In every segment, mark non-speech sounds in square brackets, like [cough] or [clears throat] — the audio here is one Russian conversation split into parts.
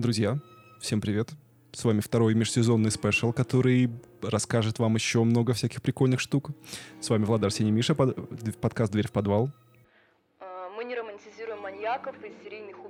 Друзья, всем привет. С вами второй межсезонный спешл, который расскажет вам еще много всяких прикольных штук. С вами Влад Арсений Миша, под... подкаст «Дверь в подвал». А, Мы не романтизируем маньяков и серийных убийц,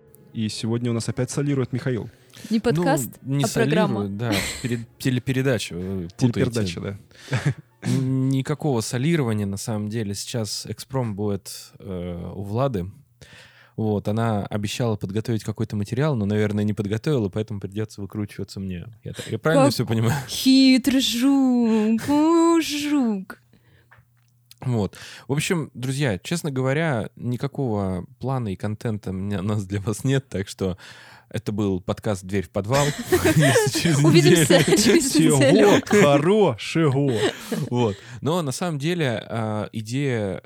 И сегодня у нас опять солирует Михаил. Не подкаст, ну, не а программа. Да, перед, телепередача. путаете. Телепередача, да. Никакого солирования, на самом деле. Сейчас экспром будет э, у Влады. Вот, она обещала подготовить какой-то материал, но, наверное, не подготовила, поэтому придется выкручиваться мне. Я, я правильно Как- все понимаю? Хитрый жук, жук. Вот. В общем, друзья, честно говоря, никакого плана и контента у меня- у нас для вас нет, так что это был подкаст «Дверь в подвал». [laughs] Увидимся [laughs] через неделю. [laughs] Хорошего. Вот. Но на самом деле а, идея,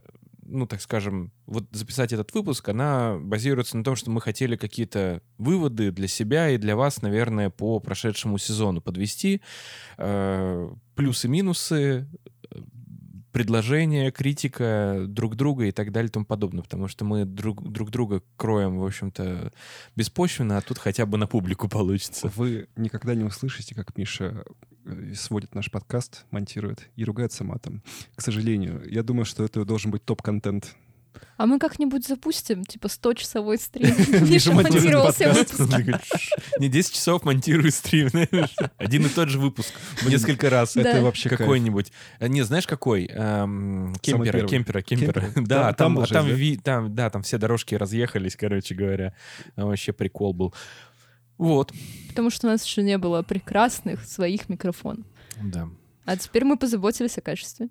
ну, так скажем, вот записать этот выпуск, она базируется на том, что мы хотели какие-то выводы для себя и для вас, наверное, по прошедшему сезону подвести. э, Плюсы-минусы, э, предложения, критика друг друга и так далее и тому подобное, потому что мы друг, друг друга кроем, в общем-то, беспочвенно, а тут хотя бы на публику получится. Вы никогда не услышите, как Миша э, сводит наш подкаст, монтирует и ругается матом. К сожалению, я думаю, что это должен быть топ-контент. А мы как-нибудь запустим, типа, 100-часовой стрим. [laughs] Миша Миша монтирует монтировал все подкаст. выпуски. Не 10 часов монтирую стрим, знаешь. Один и тот же выпуск. Несколько раз. Это вообще. Какой-нибудь. А, Не, знаешь, какой? Эм, Кемпера, кемпера, кемпера. Да, Там- да? там, все дорожки разъехались, короче говоря. Вообще прикол был. Вот. Потому что у нас еще не было прекрасных своих микрофонов. Да. А теперь мы позаботились о качестве.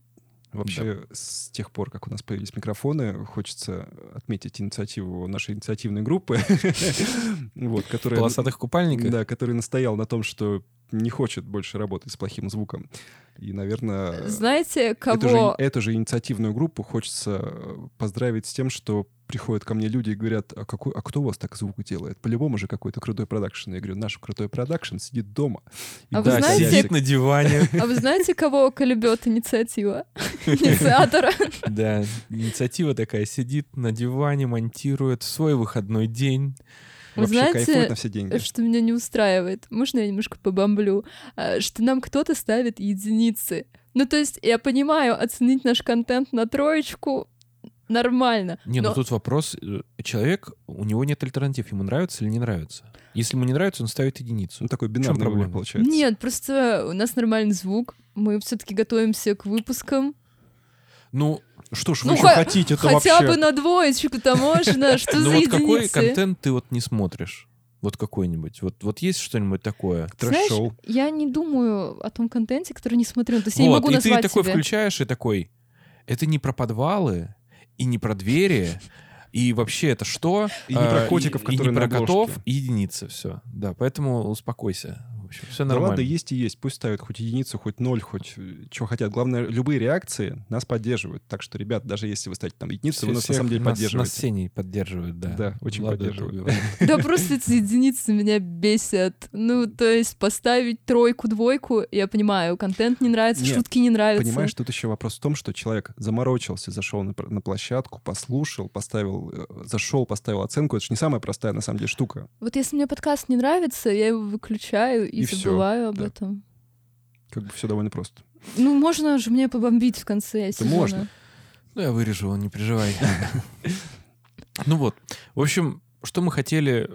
Вообще, с тех пор, как у нас появились микрофоны, хочется отметить инициативу нашей инициативной группы, [laughs] вот, которая, полосатых купальниках. да, который настоял на том, что не хочет больше работать с плохим звуком. И, наверное, Знаете, эту же, кого... эту же инициативную группу хочется э, поздравить с тем, что приходят ко мне люди и говорят, а, какой, а кто у вас так звук делает? По-любому же какой-то крутой продакшн. Я говорю, наш крутой продакшн сидит дома. И А вы Да, знаете- сидит на диване. [laughs] А вы знаете, кого колебет инициатива? [laughs] Инициатора. Да, инициатива такая сидит на диване, монтирует в свой выходной день. Вы Вообще знаете, кайфует на все деньги. что меня не устраивает. Можно я немножко побомблю? А, Что нам кто-то ставит единицы. Ну, то есть, я понимаю, оценить наш контент на троечку нормально. Не, но ну тут вопрос. э, Человек, у него нет альтернатив, ему нравится или не нравится. Если ему не нравится, он ставит единицу. Ну, такой бинарный проблема? получается. Нет, просто у нас нормальный звук. Мы все-таки готовимся к выпускам. Ну, Что ж Ну, вы еще ха- хотите? Это Хотя вообще... бы на двоечку-то можно. [laughs] Что ну за вот какой единицы? контент ты вот не смотришь? Вот какой-нибудь. Вот, вот есть что-нибудь такое? Трэш-шоу. Знаешь, я не думаю о том контенте, который не смотрю. То есть я не вот, могу и ты назвать такой себе. включаешь и такой, это не про подвалы и не про двери, и вообще это что? И не про А, котиков, и, которые не на про котов, и единица, все. Да, поэтому успокойся. Общем, все Да нормально. ладно, есть и есть. Пусть ставят хоть единицу, хоть ноль, хоть что хотят. Главное, любые реакции нас поддерживают. Так что, ребят, даже если вы ставите там единицу, вы нас на самом деле нас- поддерживаете. Нас Сеней поддерживают, да. Да, очень Влада поддерживают. [laughs] Да просто эти единицы меня бесят. Ну, то есть поставить тройку, двойку, я понимаю, контент не нравится, шутки не нравятся. Понимаешь, тут еще вопрос в том, что человек заморочился, зашел на площадку, послушал, поставил, э, зашел, поставил оценку. Это же не самая простая, на самом деле, штука. Вот если мне подкаст не нравится, я его выключаю и, И всё, забываю об да. этом. Как бы все довольно просто. Ну, можно же мне побомбить в конце сезона. можно. Ну, я вырежу его, не переживай. [laughs] Ну вот. В общем, что мы хотели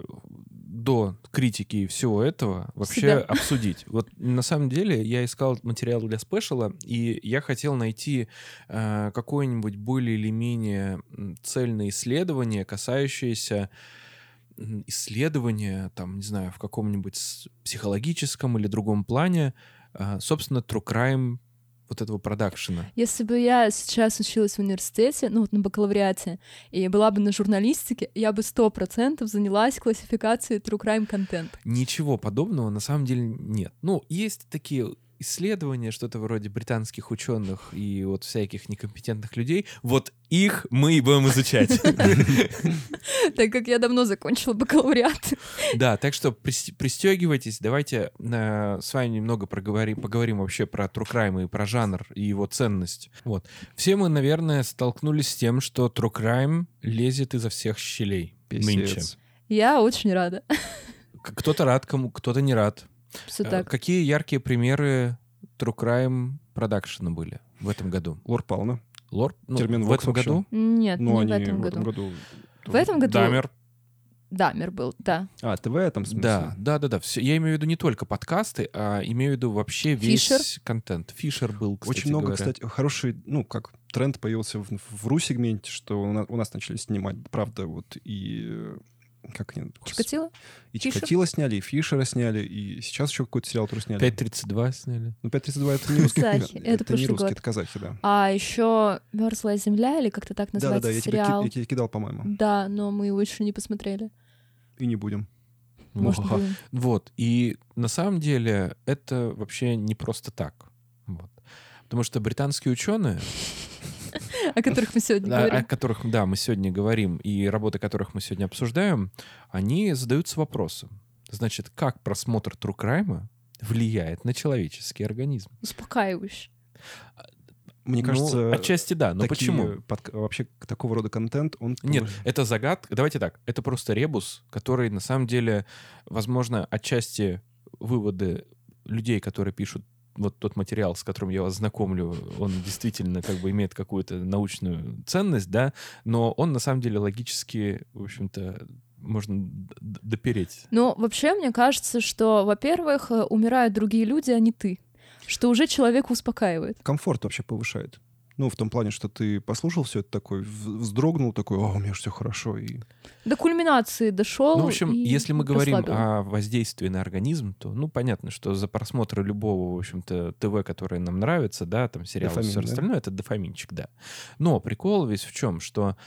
до критики и всего этого вообще Себя. обсудить. Вот на самом деле я искал материал для спешала, и я хотел найти э, какое-нибудь более или менее цельное исследование, касающееся исследования, там, не знаю, в каком-нибудь психологическом или другом плане, э, собственно, true crime вот этого продакшена. Если бы я сейчас училась в университете, ну вот на бакалавриате, и была бы на журналистике, я бы сто процентов занялась классификацией true crime контент. Ничего подобного на самом деле нет. Ну, есть такие исследования, что-то вроде британских ученых и вот всяких некомпетентных людей, вот их мы и будем изучать. [laughs] Так как я давно закончила бакалавриат. Да, так что пристегивайтесь, давайте э, с вами немного проговорим, поговорим вообще про true crime и про жанр и его ценность. Вот. Все мы, наверное, столкнулись с тем, что true crime лезет изо всех щелей нынче. Я очень рада. Кто-то рад, кому кто-то не рад. Все Э, так. Какие яркие примеры True Crime продакшена были в этом году? Лор Пауна. Лор? Ну, Термин в этом году? Нет, Ну, не они в этом в этом году. году... В этом году Дамер. Дамер был, да. А, ТВ там в смысле? Да, да, да, да. Все, я имею в виду не только подкасты, а имею в виду вообще весь Фишер. контент. Фишер был, кстати Очень много, говоря. кстати, хороший, ну, как тренд появился в, в РУ-сегменте, что у нас, у нас начали снимать, правда, вот и... Как они? Чикатило? И Фишер? Чикатило сняли, и Фишера сняли, и сейчас еще какой-то сериал тоже сняли. 5.32 сняли. Ну, 5.32 это не русский. Казахи. Это Это не русский, год. это казахи, да. А еще Мерзлая земля, или как-то так называется Да-да-да, я тебе, ки- сериал. я тебе кидал, по-моему. Да, но мы его еще не посмотрели. И не будем. Может, будем. Вот. И на самом деле это вообще не просто так. Вот. Потому что британские ученые, [laughs] [laughs] О которых мы сегодня о, о говорим. которых, да, мы сегодня говорим, и работы которых мы сегодня обсуждаем, они задаются вопросом. Значит, как просмотр True Crime влияет на человеческий организм? Успокаивающий. Мне Ну, кажется, отчасти да, но такие почему? подка- вообще такого рода контент, он... Нет, это загадка. Давайте так. Это просто ребус, который на самом деле, возможно, отчасти выводы людей, которые пишут вот тот материал, с которым я вас знакомлю, он действительно как бы имеет какую-то научную ценность, да, но он на самом деле логически, в общем-то, можно допереть. Ну, вообще, мне кажется, что, во-первых, умирают другие люди, а не ты. Что уже человека успокаивает. комфорт вообще повышает. Ну, в том плане, что ты послушал все это такой, вздрогнул такой, о, у меня все хорошо. И... До кульминации дошел. Ну, в общем, и если мы говорим расслабил. о воздействии на организм, то, ну, понятно, что за просмотр любого, в общем-то, ТВ, которое нам нравится, да, там сериалы, Дофамин, все да? остальное, это дофаминчик, да. Но прикол весь в чем, что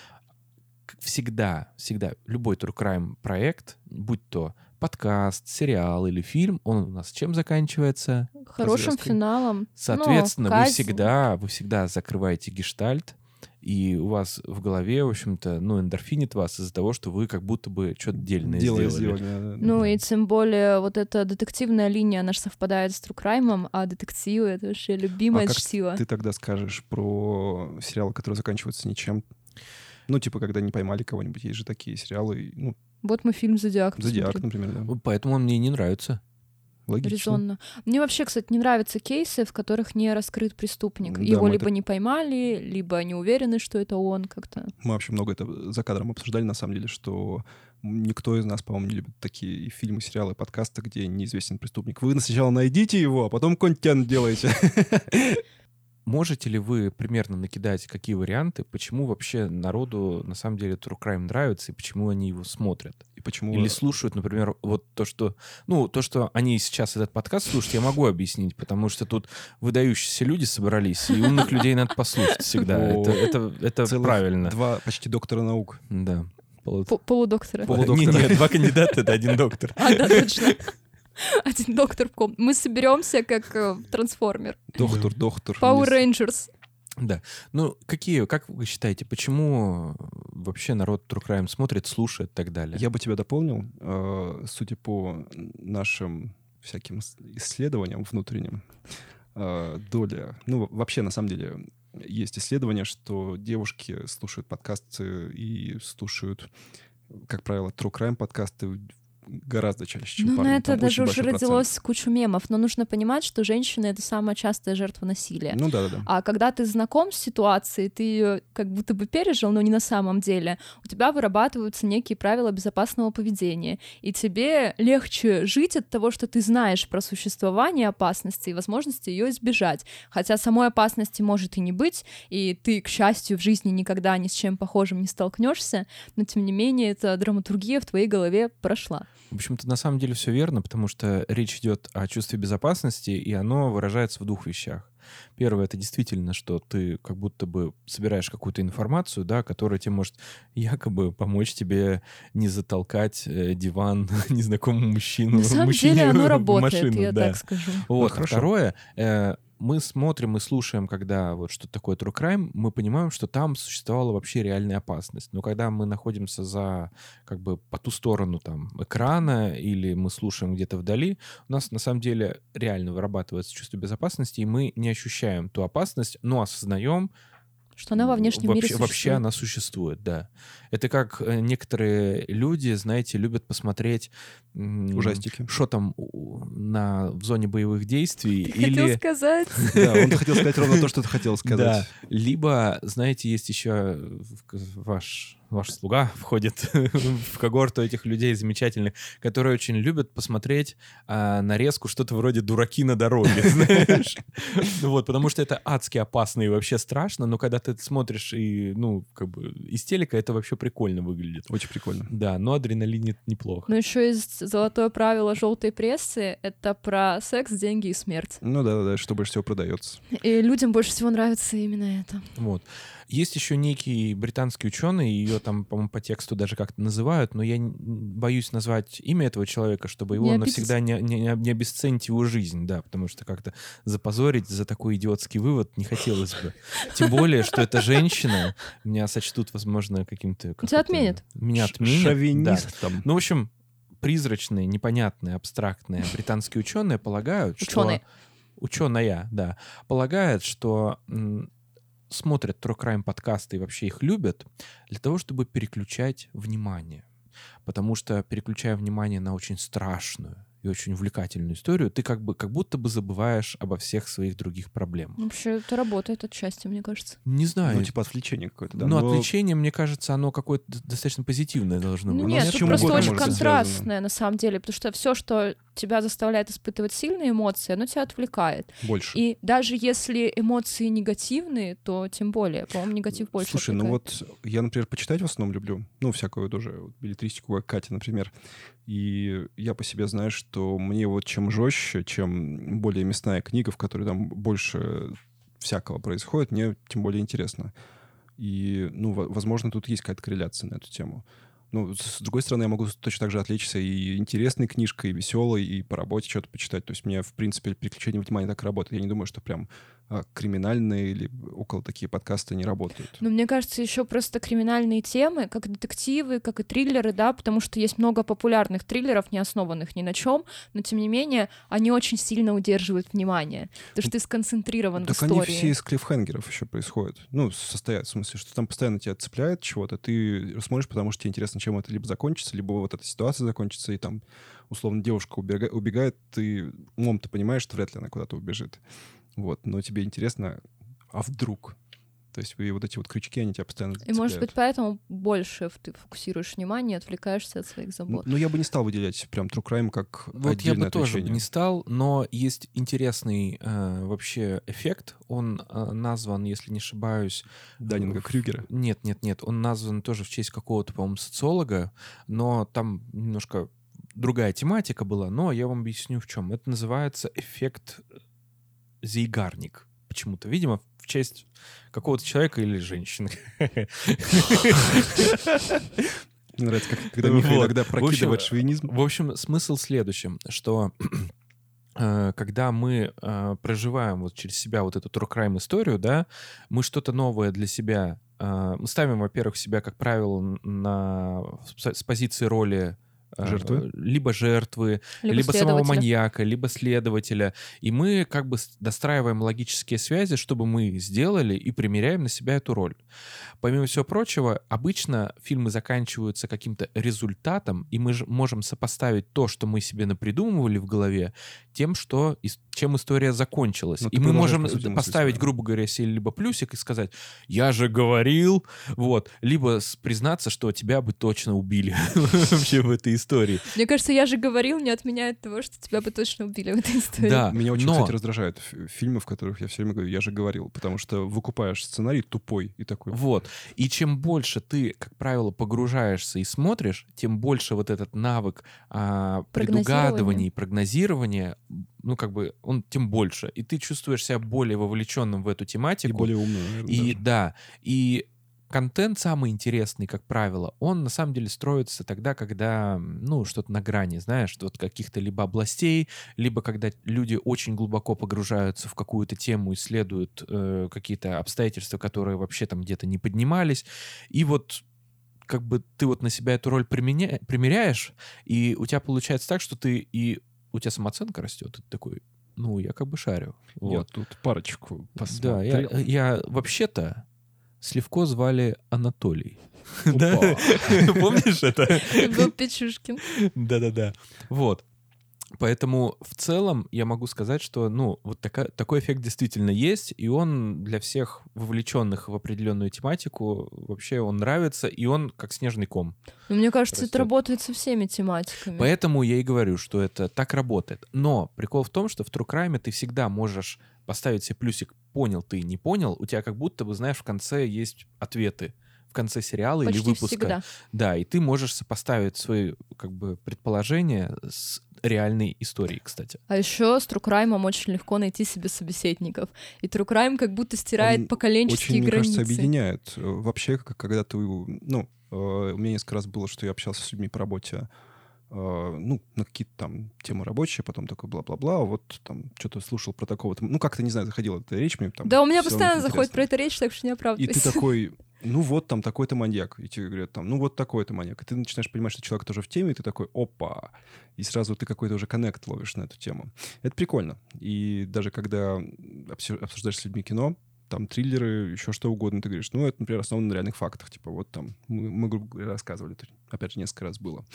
всегда, всегда любой true crime проект, будь то подкаст, сериал или фильм, он у нас чем заканчивается? Хорошим развязкой. финалом. Соответственно, Ну, вы всегда, вы всегда закрываете гештальт, и у вас в голове, в общем-то, ну, эндорфинит вас из-за того, что вы как будто бы что-то дельное Дело сделали. сделали. да, да, Ну да. и тем более вот эта детективная линия, она же совпадает с Трукраймом, а детективы — это вообще любимое А как чтиво. Ты тогда скажешь про сериалы, которые заканчиваются ничем. Ну, типа, когда не поймали кого-нибудь. Есть же такие сериалы. Ну, Вот мы фильм «Зодиак» Зодиак, посмотрели. например, да. Поэтому он мне и не нравится. Логично. Резонно. Мне вообще, кстати, не нравятся кейсы, в которых не раскрыт преступник. Да, Его либо это- не поймали, либо не уверены, что это он как-то. Мы вообще много это за кадром обсуждали, на самом деле, что никто из нас, по-моему, не любит такие фильмы, сериалы, подкасты, где неизвестен преступник. Вы сначала найдите его, а потом контент делаете. [laughs] Можете ли вы примерно накидать, какие варианты, почему вообще народу на самом деле True Crime нравится и почему они его смотрят? И почему... Или слушают, например, вот то, что... Ну, то, что они сейчас этот подкаст слушают, я могу объяснить, потому что тут выдающиеся люди собрались, и умных людей надо послушать всегда. Это, это, правильно. Два почти доктора наук. Да. Полу- По- Полудоктора. Пол- полудоктора. Не, нет, два кандидата — это один доктор. А, да, точно. [laughs] Один доктор в комнате. Мы соберемся как э, трансформер. Доктор, доктор. Power Rangers. Да. Ну, какие, как вы считаете, почему вообще народ True Crime смотрит, слушает и так далее? Я бы тебя дополнил. э, Судя по нашим всяким исследованиям внутренним, э, доля... Ну, вообще, на самом деле, есть исследования, что девушки слушают подкасты и слушают, как правило, true crime подкасты гораздо чаще, чем Ну, парни. на это Там даже уже большой процент. родилось кучу мемов, но нужно понимать, что женщины — это самая частая жертва насилия. Ну да, да, да. А когда ты знаком с ситуацией, ты ее как будто бы пережил, но не на самом деле, у тебя вырабатываются некие правила безопасного поведения, и тебе легче жить от того, что ты знаешь про существование опасности и возможности ее избежать. Хотя самой опасности может и не быть, и ты, к счастью, в жизни никогда ни с чем похожим не столкнешься, но тем не менее эта драматургия в твоей голове прошла. В общем-то, на самом деле все верно, потому что речь идет о чувстве безопасности, и оно выражается в двух вещах. Первое — это действительно, что ты как будто бы собираешь какую-то информацию, да, которая тебе может якобы помочь тебе не затолкать э, диван [laughs] незнакомому мужчину. На самом мужчине деле оно [laughs] в работает, машину, я да. так скажу. Вот. Ну, хорошо. Второе, э, мы смотрим и слушаем, когда вот что такое true crime, мы понимаем, что там существовала вообще реальная опасность. Но когда мы находимся за, как бы, по ту сторону там экрана или мы слушаем где-то вдали, у нас на самом деле реально вырабатывается чувство безопасности, и мы не ощущаем ту опасность, но осознаем, Что она во внешнем вообще, мире Вообще существует. она существует, да. Это как э, некоторые люди, знаете, любят посмотреть... Ужастики. Что там на, в зоне боевых действий. Хотел или... сказать. [laughs] Да, он хотел сказать ровно то, что ты хотел сказать. Да. Либо, знаете, есть еще ваш, ваш слуга [laughs] входит в когорту этих людей замечательных, которые очень любят посмотреть а, нарезку что-то вроде «Дураки на дороге», [laughs] знаешь? Ну Вот, потому что это адски опасно и вообще страшно, но когда ты смотришь и, ну, как бы из телека, это вообще прикольно выглядит. Очень прикольно. Да, но адреналин это неплохо. Но еще есть золотое правило желтой прессы. Это про секс, деньги и смерть. Ну да, да, да, что больше всего продается. И людям больше всего нравится именно это. Вот. Есть еще некий британский ученый, ее там, по-моему, по тексту даже как-то называют, но я боюсь назвать имя этого человека, чтобы его Не навсегда не, не, не об- не обесценить его жизнь, да, потому что как-то запозорить за такой идиотский вывод не хотелось бы. Тем более, что эта женщина меня сочтут, возможно, каким-то... как Тебя это, отменят. Меня отменят, да. Шовинистом. Ну, в общем, призрачные, непонятные, абстрактные британские ученые полагают, что... Ученые. Ученая, да. Полагает, что смотрят True Crime подкасты и вообще их любят для того, чтобы переключать внимание. Потому что, переключая внимание на очень страшную и очень увлекательную историю, ты как бы как будто бы забываешь обо всех своих других проблемах. Вообще, это работает отчасти, мне кажется. Не знаю. Ну, типа отвлечение какое-то, да. но Но отвлечение, мне кажется, оно какое-то достаточно позитивное должно Ну быть. нет, с тут просто очень контрастное на самом деле, потому что все, что тебя заставляет испытывать сильные эмоции, оно тебя отвлекает. Больше. И даже если эмоции негативные, то тем более, по-моему, негатив больше Слушай, ну отвлекает. вот я, например, почитать в основном люблю. Ну, всякую тоже вот билетристику, как Катя, например. И я по себе знаю, что мне вот чем жестче, чем более мясная книга, в которой там больше всякого происходит, мне тем более интересно. И, ну, во- возможно, тут есть какая-то корреляция на эту тему. Ну, с другой стороны, я могу точно так же отвлечься и интересной книжкой, и веселой, и по работе что-то почитать. То есть мне, в принципе, переключение внимания так работает. Я не думаю, что прям криминальные или около такие подкасты не работают. Но мне кажется, еще просто криминальные темы, как детективы, как и триллеры, да, потому что есть много популярных триллеров, не основанных ни на чем, но тем не менее они очень сильно удерживают внимание, потому что ты сконцентрирован Так в они истории. все из клиффхенгеров еще происходят. Ну, состоят, в смысле, что там постоянно тебя цепляет чего-то, ты смотришь, потому что тебе интересно, чем это либо закончится, либо вот эта ситуация закончится, и там, условно, девушка убега- убегает, ты умом ты понимаешь, что вряд ли она куда-то убежит. Вот, но тебе интересно, а вдруг? То есть и вот эти вот крючки, они тебя постоянно И может быть поэтому больше ты фокусируешь внимание, отвлекаешься от своих забот. ну, я бы не стал выделять прям True Crime как Вот я бы тоже отвлечение. не стал, но есть интересный э, вообще эффект. Он э, назван, если не ошибаюсь... Даннинга в- Крюгера. Нет, нет, нет. Он назван тоже в честь какого-то, по-моему, социолога, но там немножко другая тематика была, но я вам объясню в чем. Это называется эффект Зейгарник. Почему-то, видимо, в честь какого-то человека или женщины. Мне нравится, как, когда Миха Вот. иногда В общем, прокидывает шовинизм. В общем, смысл в следующем, что [clears throat] э, когда мы э, проживаем вот через себя вот эту true crime историю, да, мы что-то новое для себя, э, мы ставим, во-первых, себя, как правило, на с позиции роли Жертвы? либо жертвы, либо, самого следователя. маньяка, либо следователя. И мы как бы достраиваем логические связи, чтобы мы сделали и примеряем на себя эту роль. Помимо всего прочего, обычно фильмы заканчиваются каким-то результатом, и мы же можем сопоставить то, что мы себе напридумывали в голове, тем, что, чем история закончилась. Ну, и мы можем по поставить, грубо говоря, себе либо плюсик и сказать, я же говорил, вот, либо признаться, что тебя бы точно убили [laughs] вообще в этой истории. Мне кажется, я же говорил, не отменяет того, что тебя бы точно убили в этой истории. Да, Меня очень, но... кстати, раздражают фи- фильмы, в которых я все время говорю, я же говорил, потому что выкупаешь сценарий тупой и такой. Вот. И чем больше ты, как правило, погружаешься и смотришь, тем больше вот этот навык а, предугадывания и прогнозирования ну, как бы, он тем больше. И ты чувствуешь себя более вовлеченным в эту тематику. И более умным, И даже. да, и контент самый интересный, как правило, он на самом деле строится тогда, когда, ну, что-то на грани, знаешь, вот каких-то либо областей, либо когда люди очень глубоко погружаются в какую-то тему, исследуют э, какие-то обстоятельства, которые вообще там где-то не поднимались, и вот как бы ты вот на себя эту роль применя... примеряешь, и у тебя получается так, что ты и у тебя самооценка растет, и ты такой, ну, я как бы шарю. Я Вот. тут парочку Да, посмотрел. я, я вообще-то Сливко звали Анатолий. [laughs] Да? [laughs] Помнишь это? [laughs] Был Печушкин. Да-да-да. Вот. Поэтому в целом я могу сказать, что ну вот така- такой эффект действительно есть, и он для всех вовлеченных в определенную тематику вообще он нравится, и он как снежный ком. Ну, мне кажется, Растёт. это работает со всеми тематиками. Поэтому я и говорю, что это так работает. Но прикол в том, что в True Crime ты всегда можешь поставить себе плюсик «понял ты, не понял», у тебя как будто бы, знаешь, в конце есть ответы в конце сериала или Почти выпуска. всегда. Да, и ты можешь сопоставить свои как бы предположения с реальной историей, кстати. А еще с Crime очень легко найти себе собеседников. И Crime как будто стирает Он поколенческие Очень, мне границы. кажется, объединяет. Вообще, когда ты... Ну, э, у меня несколько раз было, что я общался с людьми по работе, ну, на какие-то там темы рабочие, потом такой бла-бла-бла, а вот там что-то слушал про такого-то... Ну, как-то, не знаю, заходила эта речь мне там... Да, у меня постоянно заходит про это речь, так что не И оправдывайся. ты такой, ну вот там такой-то маньяк. И тебе говорят там, ну вот такой-то маньяк. И ты начинаешь понимать, что человек тоже в теме, и ты такой, опа. И сразу ты какой-то уже коннект ловишь на эту тему. Это прикольно. И даже когда обсу- обсуждаешь с людьми кино, там триллеры, еще что угодно, ты говоришь, ну, это, например, основано на реальных фактах. Типа, вот там, мы, мы грубо говоря, рассказывали, опять же, несколько раз было.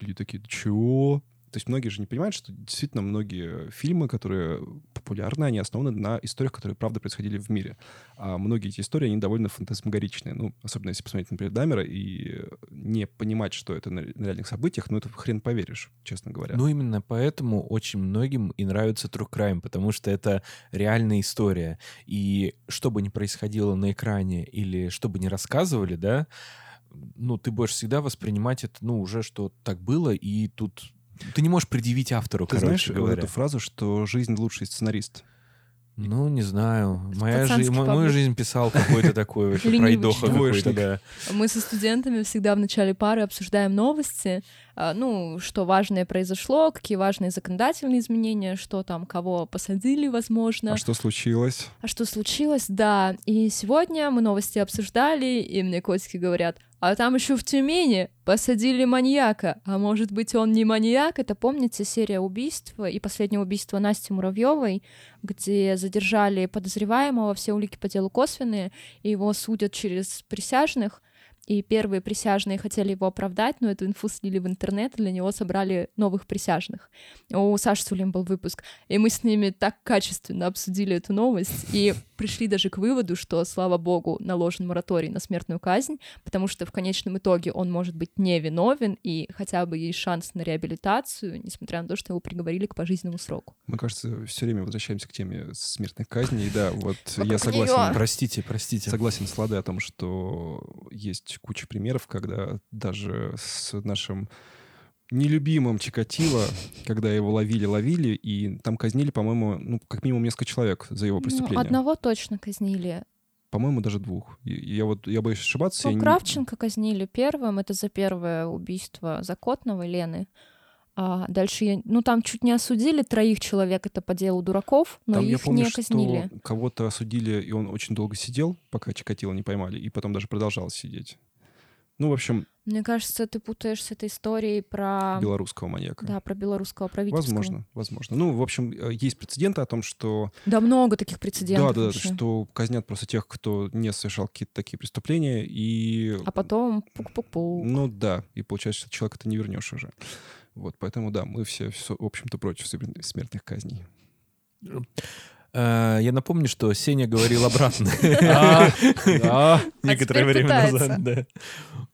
Люди такие, чего? То есть многие же не понимают, что действительно многие фильмы, которые популярны, они основаны на историях, которые правда происходили в мире. А многие эти истории, они довольно фантасмагоричные. Ну, особенно если посмотреть, например, Дамера и не понимать, что это на реальных событиях, ну, это хрен поверишь, честно говоря. Ну, именно поэтому очень многим и нравится True Crime, потому что это реальная история. И что бы ни происходило на экране или что бы ни рассказывали, да, ну, ты будешь всегда воспринимать это, ну, уже что так было, и тут ты не можешь предъявить автору, Ты короче знаешь вот говоря. эту фразу, что жизнь лучший сценарист? Ну, не знаю. Моя паблик. мою жизнь писал какой-то такой [laughs] вообще пройдоха какой-то, да. Мы со студентами всегда в начале пары обсуждаем новости, а, ну, что важное произошло, какие важные законодательные изменения, что там, кого посадили, возможно. А что случилось? А что случилось? Да. И сегодня мы новости обсуждали, и мне котики говорят, а там еще в Тюмени посадили маньяка. А может быть, он не маньяк? Это помните серия убийств и последнее убийство Насти Муравьевой, где задержали подозреваемого, все улики по делу косвенные, и его судят через присяжных. И первые присяжные хотели его оправдать, но эту инфу слили в интернет, и для него собрали новых присяжных. У Саши Сулим был выпуск, и мы с ними так качественно обсудили эту новость, и пришли даже к выводу, что, слава богу, наложен мораторий на смертную казнь, потому что в конечном итоге он может быть невиновен, и хотя бы есть шанс на реабилитацию, несмотря на то, что его приговорили к пожизненному сроку. Мы, кажется, все время возвращаемся к теме смертных казней. И Да, вот [laughs] я согласен. Простите, простите. Согласен с Ладой о том, что есть куча примеров, когда даже с нашим нелюбимым Чикатило, когда его ловили-ловили, и там казнили, по-моему, ну, как минимум несколько человек за его Ну, преступление. одного точно казнили. По-моему, даже двух. Я вот, я боюсь ошибаться. Ну, я не- Кравченко казнили первым, это за первое убийство Закотновой Лены. А дальше, я- ну, там чуть не осудили троих человек, это по делу дураков, но Там я их помню, не казнили. что кого-то осудили, и он очень долго сидел, пока Чикатило не поймали, и потом даже продолжал сидеть. Ну, в общем, Мне кажется, ты путаешь с этой историей про... белорусского маньяка. Да, про белорусского правительства. Возможно, возможно. Ну, в общем, э, есть прецеденты о том, что Да, много таких прецедентов да, да, вообще. что казнят просто тех, кто не совершал какие-то такие преступления, и А потом пук-пук-пук. ну да, и получается, что человека ты не вернешь уже. Вот, поэтому да, мы все, в общем-то, против смер- смертных казней. Э, Я напомню, что Сеня говорил обратно. [laughs] Некоторое время назад, да.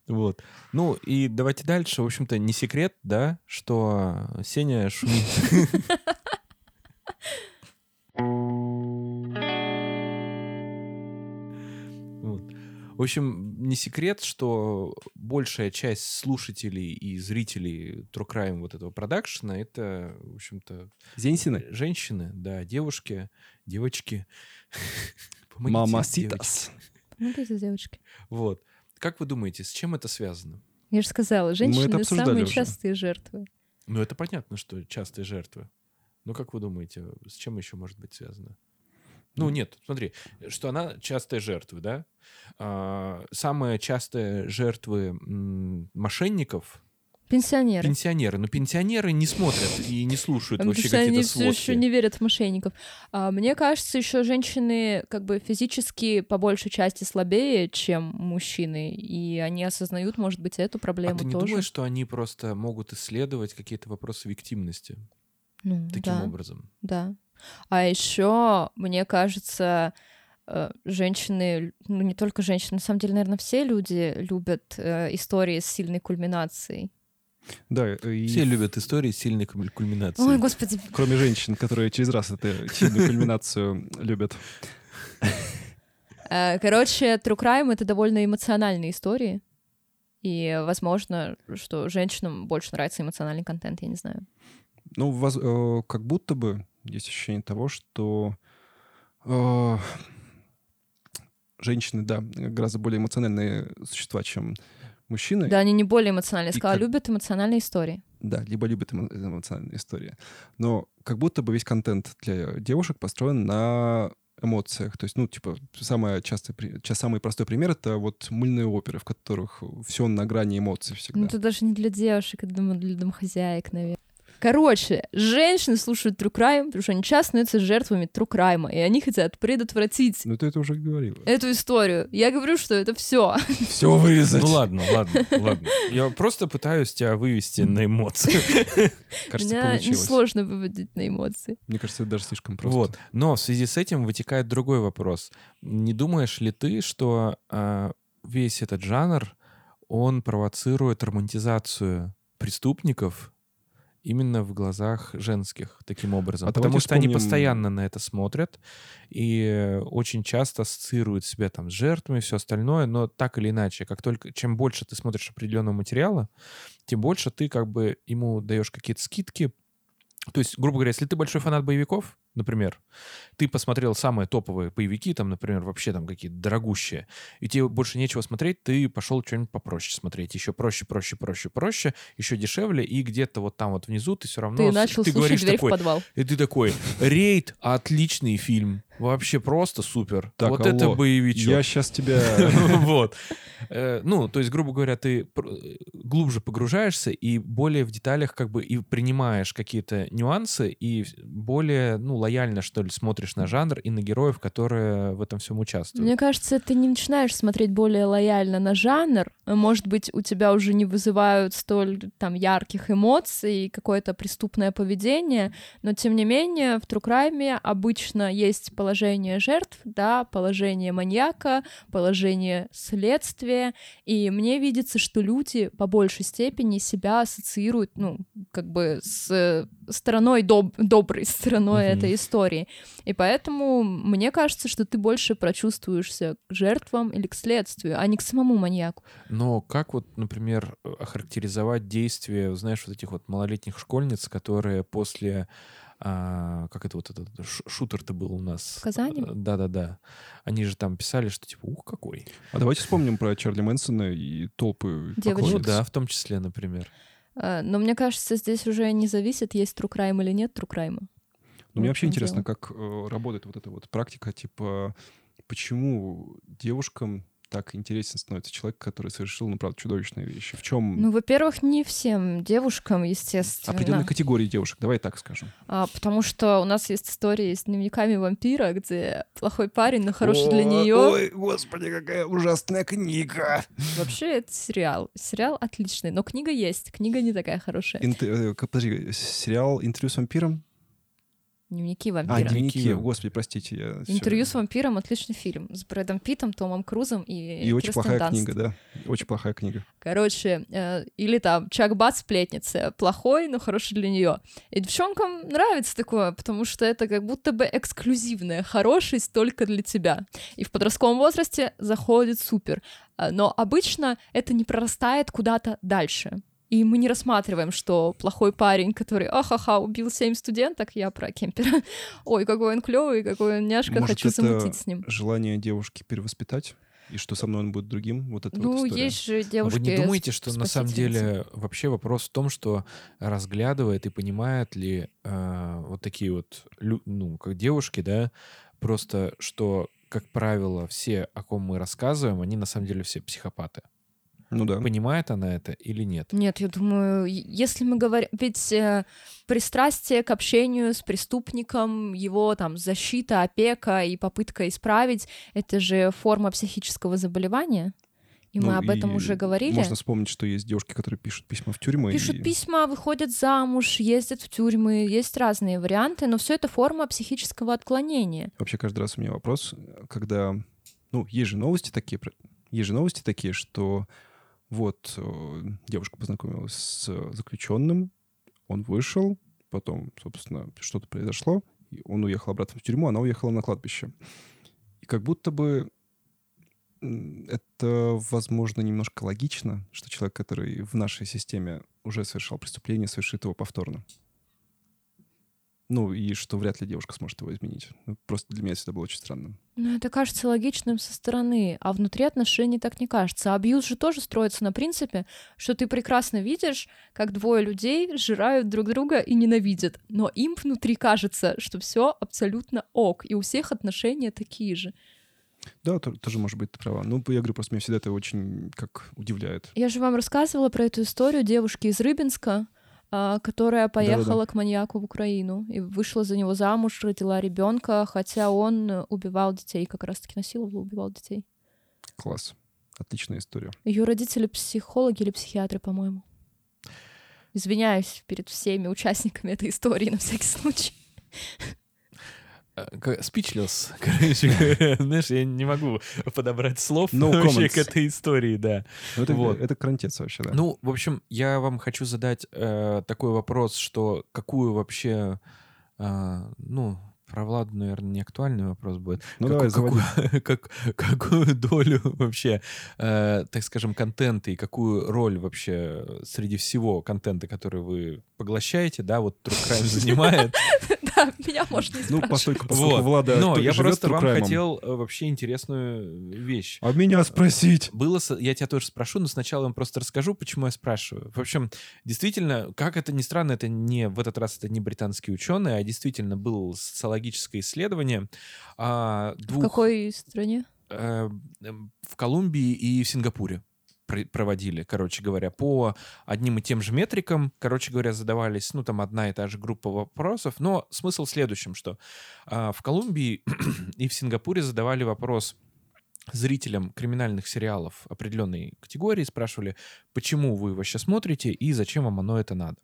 Вот. Ну и давайте дальше. В общем-то, не секрет, да, что Сеня шумит. [laughs] [laughs] В общем, не секрет, что большая часть слушателей и зрителей True Crime вот этого продакшена — это, в общем-то... Зенсины? Женщины, да, девушки, девочки. [laughs] Помогите, Мамаситас. Помогите, девочки. Вот. Как вы думаете, с чем это связано? Я же сказала, женщины самые уже. частые жертвы. Ну, это понятно, что частые жертвы. Ну, как вы думаете, с чем еще может быть связано? Ну, нет, смотри, что она частая жертва, да? А, самые частые жертвы мошенников Пенсионеры. пенсионеры. Но пенсионеры не смотрят и не слушают Потому вообще они какие-то сводки. еще не верят в мошенников. А, мне кажется, еще женщины как бы физически по большей части слабее, чем мужчины, и они осознают, может быть, эту А проблему ты не тоже. думаешь, что они просто могут исследовать какие-то вопросы виктимности Ну, таким да, образом? да. А еще, мне кажется, э, женщины, ну не только женщины, на самом деле, наверное, все люди любят э, истории с сильной кульминацией. Да, и Все любят истории с сильной куль- кульминацией. Ой, господи, кроме женщин, которые через раз эту сильную кульминацию любят. Э, Короче, True Crime — это довольно эмоциональные истории. И, возможно, что женщинам больше нравится эмоциональный контент, я не знаю. Ну, воз- э, как будто бы есть ощущение того, что э, женщины, да, гораздо более эмоциональные существа, чем мужчины. Да, они не более эмоциональные. Я сказала, как- любят эмоциональные истории. Да, либо любят эмо- эмоциональные истории. Но как будто бы весь контент для девушек построен на эмоциях. То есть, ну, типа, самое частое, самый простой пример — это вот мыльные оперы, в которых все на грани эмоций всегда. Ну, это даже не для девушек, это для домохозяек, наверное. Короче, женщины слушают True Crime, потому что они часто становятся жертвами True Crime, и они хотят предотвратить Ну, ты это уже говорила. эту историю. Я говорю, что это все. [laughs] Все вырезать. Ну ладно, ладно, ладно. Я просто пытаюсь тебя вывести на эмоции. [laughs] Кажется, Меня получилось. несложно выводить на эмоции. Мне кажется, это даже слишком просто. Вот. Но в связи с этим вытекает другой вопрос. Не думаешь ли ты, что а, весь этот жанр, он провоцирует романтизацию преступников именно в глазах женских таким образом? А Потому что они постоянно на это смотрят и очень часто ассоциируют себя там с жертвами и все остальное, но так или иначе, как только чем больше ты смотришь определенного материала, тем больше ты как бы ему даешь какие-то скидки. То есть, грубо говоря, если ты большой фанат боевиков, например, ты посмотрел самые топовые боевики, там, например, вообще там какие-то дорогущие, и тебе больше нечего смотреть, ты пошел что-нибудь попроще смотреть. Еще проще, проще, проще, проще, еще дешевле, и где-то вот там вот внизу ты все равно... Ты начал ты слушать говоришь дверь такой, в подвал. и ты такой, рейд, отличный фильм, вообще просто супер. Так, вот это алло, боевичок. Я сейчас тебя... [laughs] Вот. Э, Ну, то есть, грубо говоря, ты э, глубже погружаешься и более в деталях как бы и принимаешь какие-то нюансы и более, ну, лояльно, что ли, смотришь на жанр и на героев, которые в этом всем участвуют. Мне кажется, ты не начинаешь смотреть более лояльно на жанр. Может быть, у тебя уже не вызывают столь там ярких эмоций, какое-то преступное поведение, но тем не менее в True Crime обычно есть положение жертв, да, положение маньяка, положение следствия, и мне видится, что люди по большей степени себя ассоциируют, ну, как бы с э, стороной доб- доброй стороной Мгм. этой истории. И поэтому мне кажется, что ты больше прочувствуешься к жертвам или к следствию, а не к самому маньяку. Но как вот, например, охарактеризовать действия, знаешь, вот этих вот малолетних школьниц, которые после а, как это вот этот шутер-то был у нас? В Казани? Э, Да-да-да. Они же там писали, что типа, ух, какой. А давайте вспомним про Чарли Мэнсона и толпы Девочек. Ну да, в том числе, например. А, Но мне кажется, здесь уже не зависит, есть true crime или нет true crime. Ну, Вот мне вообще интересно, дело. как э, работает вот эта вот практика, типа, почему девушкам так интересен становится человек, который совершил, ну, правда, чудовищные вещи? В чем Ну, во-первых, не всем девушкам, естественно. определенной категории девушек? Давай так скажем. А, потому что у нас есть история с дневниками вампира, где плохой парень, но хороший для нее. Ой, господи, какая ужасная книга! Вообще, это сериал. Сериал отличный, но книга есть. Книга не такая хорошая. Инт- э, подожди, сериал «Интервью с вампиром»? Дневники А, вампира. дневники, Дневники. господи, простите. Я Интервью с вампиром отличный фильм с Брэдом Питтом, Томом Крузом и, И очень Кирстен плохая Данст. книга, да. Очень плохая книга. Короче, э, или там Чак Бат сплетница. Плохой, но хороший для нее. И девчонкам нравится такое, потому что это как будто бы эксклюзивная хорошесть только для тебя. И в подростковом возрасте заходит супер. А, Но обычно это не прорастает куда-то дальше. И мы не рассматриваем, что плохой парень, который, ахаха, убил семь студенток, я про кемпера. [laughs] Ой, какой он клевый, какой он няшка, Может, хочу это замутить с ним. Желание девушки перевоспитать, и что со мной он будет другим, вот это Ну, вот история. есть же А девушки... Вы не думаете, что на самом деле вообще вопрос в том, что разглядывает и понимает ли э, вот такие вот, ну, как девушки, да, просто что, как правило, все, о ком мы рассказываем, они на самом деле все психопаты. Ну да. Понимает она это или нет? Нет, я думаю, если мы говорим... Ведь э, пристрастие к общению с преступником, его там защита, опека и попытка исправить, это же форма психического заболевания. И мы Ну, об этом уже говорили. Можно вспомнить, что есть девушки, которые пишут письма в тюрьмы. Пишут и- письма, выходят замуж, ездят в тюрьмы, есть разные варианты, но все это форма психического отклонения. Вообще каждый раз у меня вопрос, когда... Ну, есть же новости такие, есть же новости такие, что вот э, девушка познакомилась с заключенным, он вышел, потом, собственно, что-то произошло, и он уехал обратно в тюрьму, она уехала на кладбище. И как будто бы это, возможно, немножко логично, что человек, который в нашей системе уже совершал преступление, совершит его повторно. Ну, и что вряд ли девушка сможет его изменить. Ну, Просто для меня это всегда было очень странным. Ну, это кажется логичным со стороны, а внутри отношений так не кажется. Абьюз же тоже строится на принципе, что ты прекрасно видишь, как двое людей сжирают друг друга и ненавидят, но им внутри кажется, что все абсолютно ок, и у всех отношения такие же. Да, то- тоже, может быть, ты права. Ну, я говорю, просто меня всегда это очень как удивляет. Я же вам рассказывала про эту историю девушки из Рыбинска, а, которая поехала к маньяку в Украину и вышла за него замуж, родила ребенка, хотя он убивал детей, как раз-таки насиловал, убивал детей. Класс. Отличная история. Ее родители психологи или психиатры, по-моему. Извиняюсь перед всеми участниками этой истории на всякий случай. Э, к- Speechless, [laughs] короче. Знаешь, я не могу подобрать слов No вообще comments. к этой истории, да. Ну, это, Вот. это крантец вообще, да. Ну, в общем, я вам хочу задать э, такой вопрос, что какую вообще, э, ну, про Владу, наверное, не актуальный вопрос будет. Ну, Каку- давай, какую, [laughs] как- какую долю вообще, э, так скажем, контента и какую роль вообще среди всего контента, который вы поглощаете, да, вот True Crime [laughs] занимает. [laughs] Меня можно не Ну, спрашивать. постольку, поскольку Вот. Влада Но я просто вам хотел э, вообще интересную вещь. А меня спросить? Было, я тебя тоже спрошу, но сначала вам просто расскажу, почему я спрашиваю. В общем, действительно, как это ни странно, это не в этот раз это не британские ученые, а действительно было социологическое исследование а, В двух какой стране? э, эм, в Колумбии и в Сингапуре проводили, короче говоря, по одним и тем же метрикам, короче говоря, задавались, ну, там одна и та же группа вопросов, но смысл в следующем, что а, в Колумбии [clears throat] и в Сингапуре задавали вопрос зрителям криминальных сериалов определенной категории, спрашивали, почему вы вообще смотрите и зачем вам оно это надо.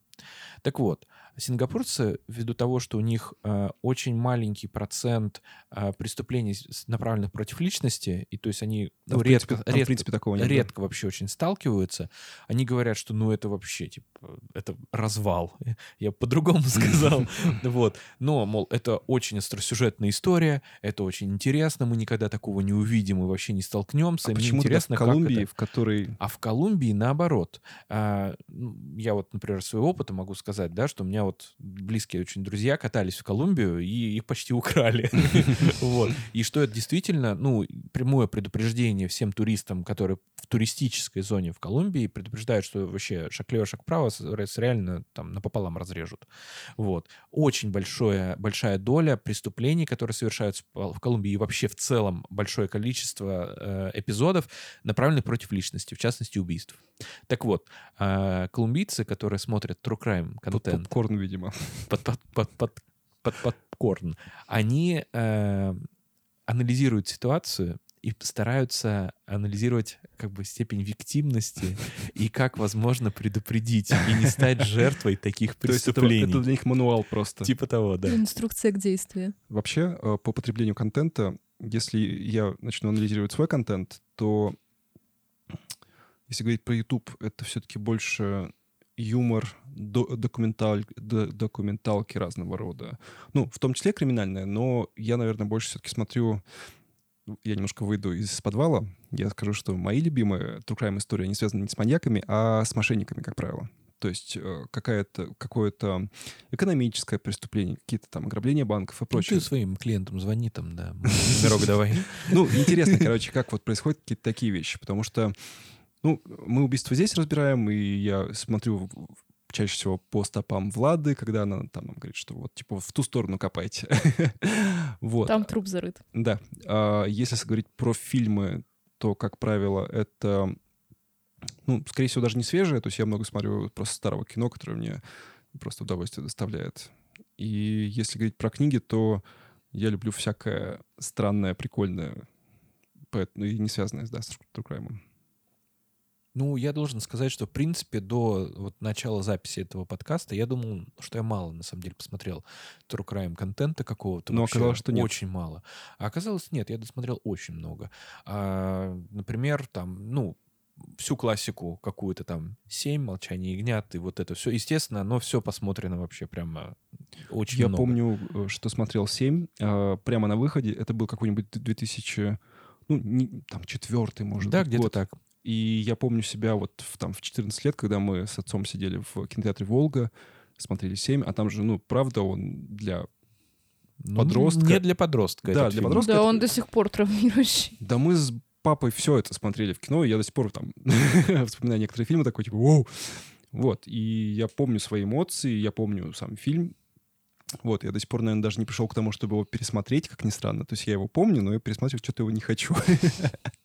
Так вот, сингапурцы, ввиду того, что у них э, очень маленький процент э, преступлений, направленных против личности, и то есть они Да, ну, в принципе, редко, там, в редко- принципе, такого нет. да. редко вообще очень сталкиваются, они говорят, что ну это вообще, типа, это развал. Я по-другому [laughs] сказал. Вот. Но, мол, это очень остросюжетная история, это очень интересно, мы никогда такого не увидим и вообще не столкнемся. А Мне почему в интересно, как Колумбии, в которой... а в Колумбии наоборот. А, ну, я вот, например, своего опыта могу сказать, да, что у меня вот близкие очень друзья катались в Колумбию и их почти украли. [laughs] И что это действительно, ну, прямое предупреждение всем туристам, которые в туристической зоне в Колумбии, предупреждают, что вообще шаг лево, шаг право реально там напополам разрежут. Вот. Очень большое, большая доля преступлений, которые совершаются в Колумбии и вообще в целом большое количество э, эпизодов, направленных против личности, в частности, убийств. Так вот, э, колумбийцы, которые смотрят true crime контент попкорн, видимо. [laughs] под, под, под, под, под попкорн, они э, анализируют ситуацию и стараются анализировать как бы степень виктимности [laughs] и как возможно предупредить и не стать [laughs] жертвой таких То есть это, преступлений. это для них мануал просто. Типа того, да. Инструкция к действию. Вообще, э, по потреблению контента, если я начну анализировать свой контент, то если говорить про YouTube, это все-таки больше юмор, до- документаль, до- документалки разного рода. Ну, в том числе криминальные, но я, наверное, больше все-таки смотрю... Я немножко выйду из подвала. Я скажу, что мои любимые true crime истории, они связаны не с маньяками, а с мошенниками, как правило. То есть э, какая-то, какое-то экономическое преступление, какие-то там ограбления банков и Ну, прочее. ты своим клиентам звони там, да. Номерок давай. Ну, интересно, короче, как вот происходят какие-то такие вещи, потому что, ну, мы убийство здесь разбираем, и я смотрю чаще всего по стопам Влады, когда она там нам говорит, что вот, типа, в ту сторону копайте. [laughs] Вот. Там труп зарыт. Да. А если говорить про фильмы, то, как правило, это, ну, скорее всего, даже не свежее. То есть я много смотрю просто старого кино, которое мне просто удовольствие доставляет. И если говорить про книги, то я люблю всякое странное, прикольное, поэт- ну, и не связанное да, с true crime. Ну, я должен сказать, что, в принципе, до вот начала записи этого подкаста я думал, что я мало, на самом деле, посмотрел true crime контента какого-то. Но оказалось, что нет. Очень мало. А оказалось, нет, я досмотрел очень много. А, например, там, ну, всю классику какую-то там «Семь», «Молчание ягнят» и вот это все. Естественно, оно все посмотрено вообще прямо очень Я много. помню, э, что смотрел «Семь» э, прямо на выходе. Это был какой-нибудь 2000, ну, не- там, четвертый, может Да, быть, где-то так. И я помню себя вот в, там, в 14 лет, когда мы с отцом сидели в кинотеатре «Волга», смотрели «Семь», а там же, ну, правда, он для... Ну, подростка. Не для подростка. Да, для фильм. подростка. Да, это- он до сих пор травмирующий. Да мы с папой все это смотрели в кино, и я до сих пор там [laughs] вспоминаю некоторые фильмы такой, типа, вау! Вот, и я помню свои эмоции, я помню сам фильм. Вот, я до сих пор, наверное, даже не пришел к тому, чтобы его пересмотреть, как ни странно. То есть я его помню, но я пересматривать что-то его не хочу. [laughs]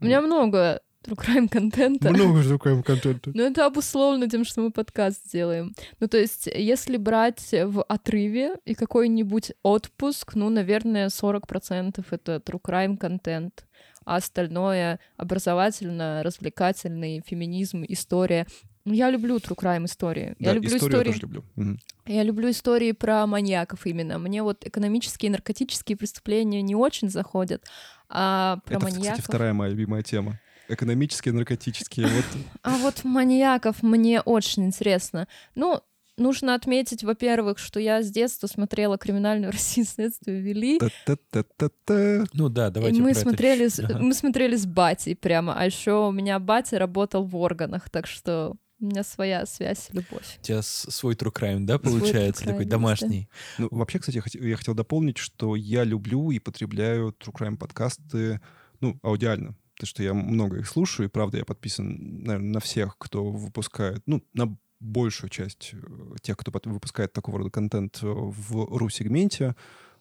У меня много true crime контента. же такого контента. Но это обусловлено тем, что мы подкаст делаем. Ну, то есть, если брать в отрыве и какой-нибудь отпуск, ну, наверное, 40% это true crime контент, а остальное образовательно, развлекательный, феминизм, история. Ну, я люблю true crime истории. я Да, люблю историю истории. я тоже люблю. Мгм. Я люблю истории про маньяков именно. Мне вот экономические и наркотические преступления не очень заходят, а про Это, маньяков... кстати, вторая моя любимая тема. Экономические, наркотические. Вот [laughs] А вот маньяков мне очень интересно. Ну, нужно отметить, во-первых, что я с детства смотрела «Криминальную Россию следствие вели». та-та-та-та-та. Ну да, И давайте мы про это смотрели, с, Ага. мы смотрели с батей прямо, а еще у меня батя работал в органах, так что у меня своя связь, любовь. У тебя свой true crime, да, получается, true такой crime, домашний? Ну, вообще, кстати, я хот- я хотел дополнить, что я люблю и потребляю True Crime подкасты, ну, аудиально. Потому что я много их слушаю, и правда я подписан, наверное, на всех, кто выпускает, ну, на большую часть э, тех, кто выпускает такого рода контент э, в ру-сегменте.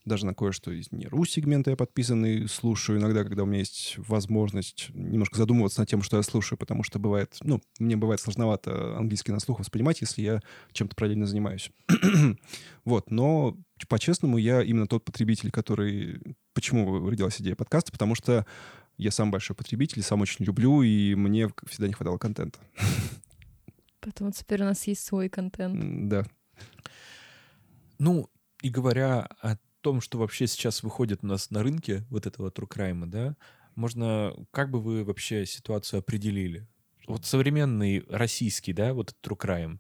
Даже на кое-что из не ру-сегмента я подписан и слушаю иногда, когда у меня есть возможность немножко задумываться над тем, что я слушаю, потому что бывает, ну, мне бывает сложновато английский на слух воспринимать, если я чем-то параллельно занимаюсь. [clears throat] вот, но по-честному, я именно тот потребитель, который... Почему родилась идея подкаста? Потому что я сам большой потребитель, сам очень люблю, и мне всегда не хватало контента. [laughs] Поэтому теперь у нас есть свой контент. Да. Ну, и говоря о том, что вообще сейчас выходит у нас на рынке вот этого true crime, да, можно, как бы вы вообще ситуацию определили? Вот современный российский, да, вот true crime,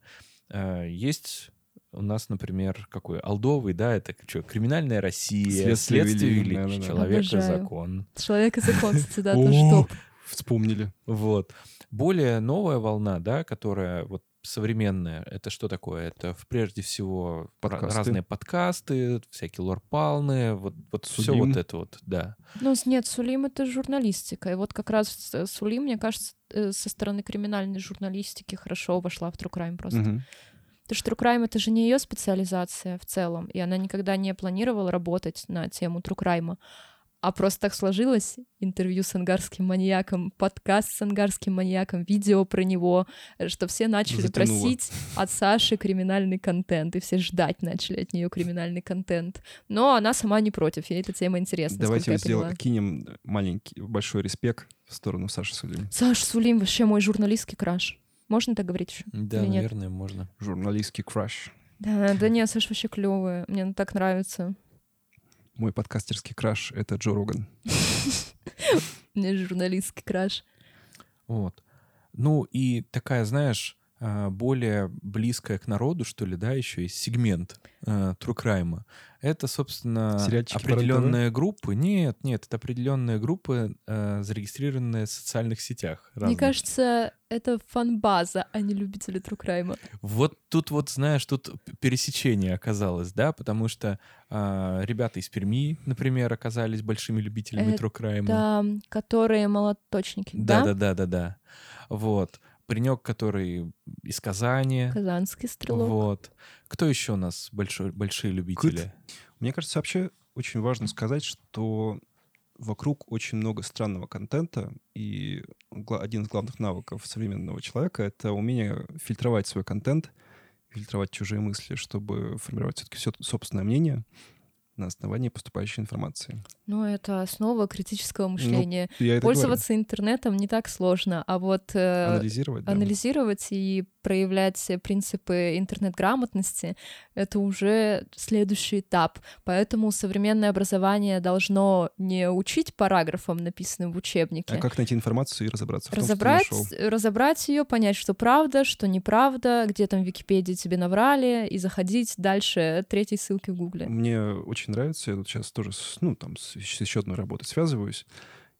э, есть у нас, например, какой? Алдовый, да, это что, криминальная Россия, Следствие следствие, вели, вели, да-да-да. человек и закон. Человек и закон, кстати, да, [laughs] тоже топ. Вспомнили. Вот. Более новая волна, да, которая вот современная, это что такое? Это в- прежде всего Подкасты. разные подкасты, всякие лорпалны, вот, вот все вот это вот, да. Ну, нет, Сулим — это журналистика. И вот как раз с- Сулим, мне кажется, э, со стороны криминальной журналистики хорошо вошла в True Crime просто. Мгм. Потому что True Crime — это же не ее специализация в целом, и она никогда не планировала работать на тему True Crime. А просто так сложилось. Интервью с ангарским маньяком, подкаст с ангарским маньяком, видео про него, что все начали Затянуло. просить от Саши криминальный контент, и все ждать начали от нее криминальный контент. Но она сама не против, ей эта тема интересна. Давайте я сделаем, кинем маленький, большой респект в сторону Саши Сулим. Саша Сулим вообще мой журналистский краш. Можно так говорить еще? Да, наверное, можно. Журналистский краш. Да, да нет, Саша вообще клевая. Мне она так нравится. Мой подкастерский краш — это Джо Роган. [laughs] Мне журналистский краш. Вот. Ну и такая, знаешь, более близкая к народу, что ли, да, еще есть сегмент э, True Crime. Это, собственно, Сериальчики определенные группы. Нет, нет, это определенные группы, э, зарегистрированные в социальных сетях. Мне разных. кажется, это фан-база, а не любители Трукрайма. Вот тут вот, знаешь, тут пересечение оказалось, да, потому что а, ребята из Перми, например, оказались большими любителями Это True Crime. Да, которые молоточники, Да, да? да, да, да, да. Вот. Паренек, который из Казани. Казанский стрелок. Вот. Кто еще у нас большой, большие любители? Мне кажется, вообще очень важно сказать, что вокруг очень много странного контента, и один из главных навыков современного человека — это умение фильтровать свой контент, фильтровать чужие мысли, чтобы формировать все-таки собственное мнение на основании поступающей информации. Ну, это основа критического Ну, мышления. Это Пользоваться интернетом не так сложно, а вот э, говорю. Анализировать, да. анализировать и проявлять принципы интернет-грамотности — это уже следующий этап. Поэтому современное образование должно не учить параграфам, написанным в учебнике, А как найти информацию и разобраться в том, что разобрать, разобрать ее, понять, что правда, что неправда, где там в Википедии тебе наврали, и заходить дальше третьей ссылки в Гугле. Мне очень нравится, я тут сейчас тоже с, ну, там, с, с еще одной работой связываюсь,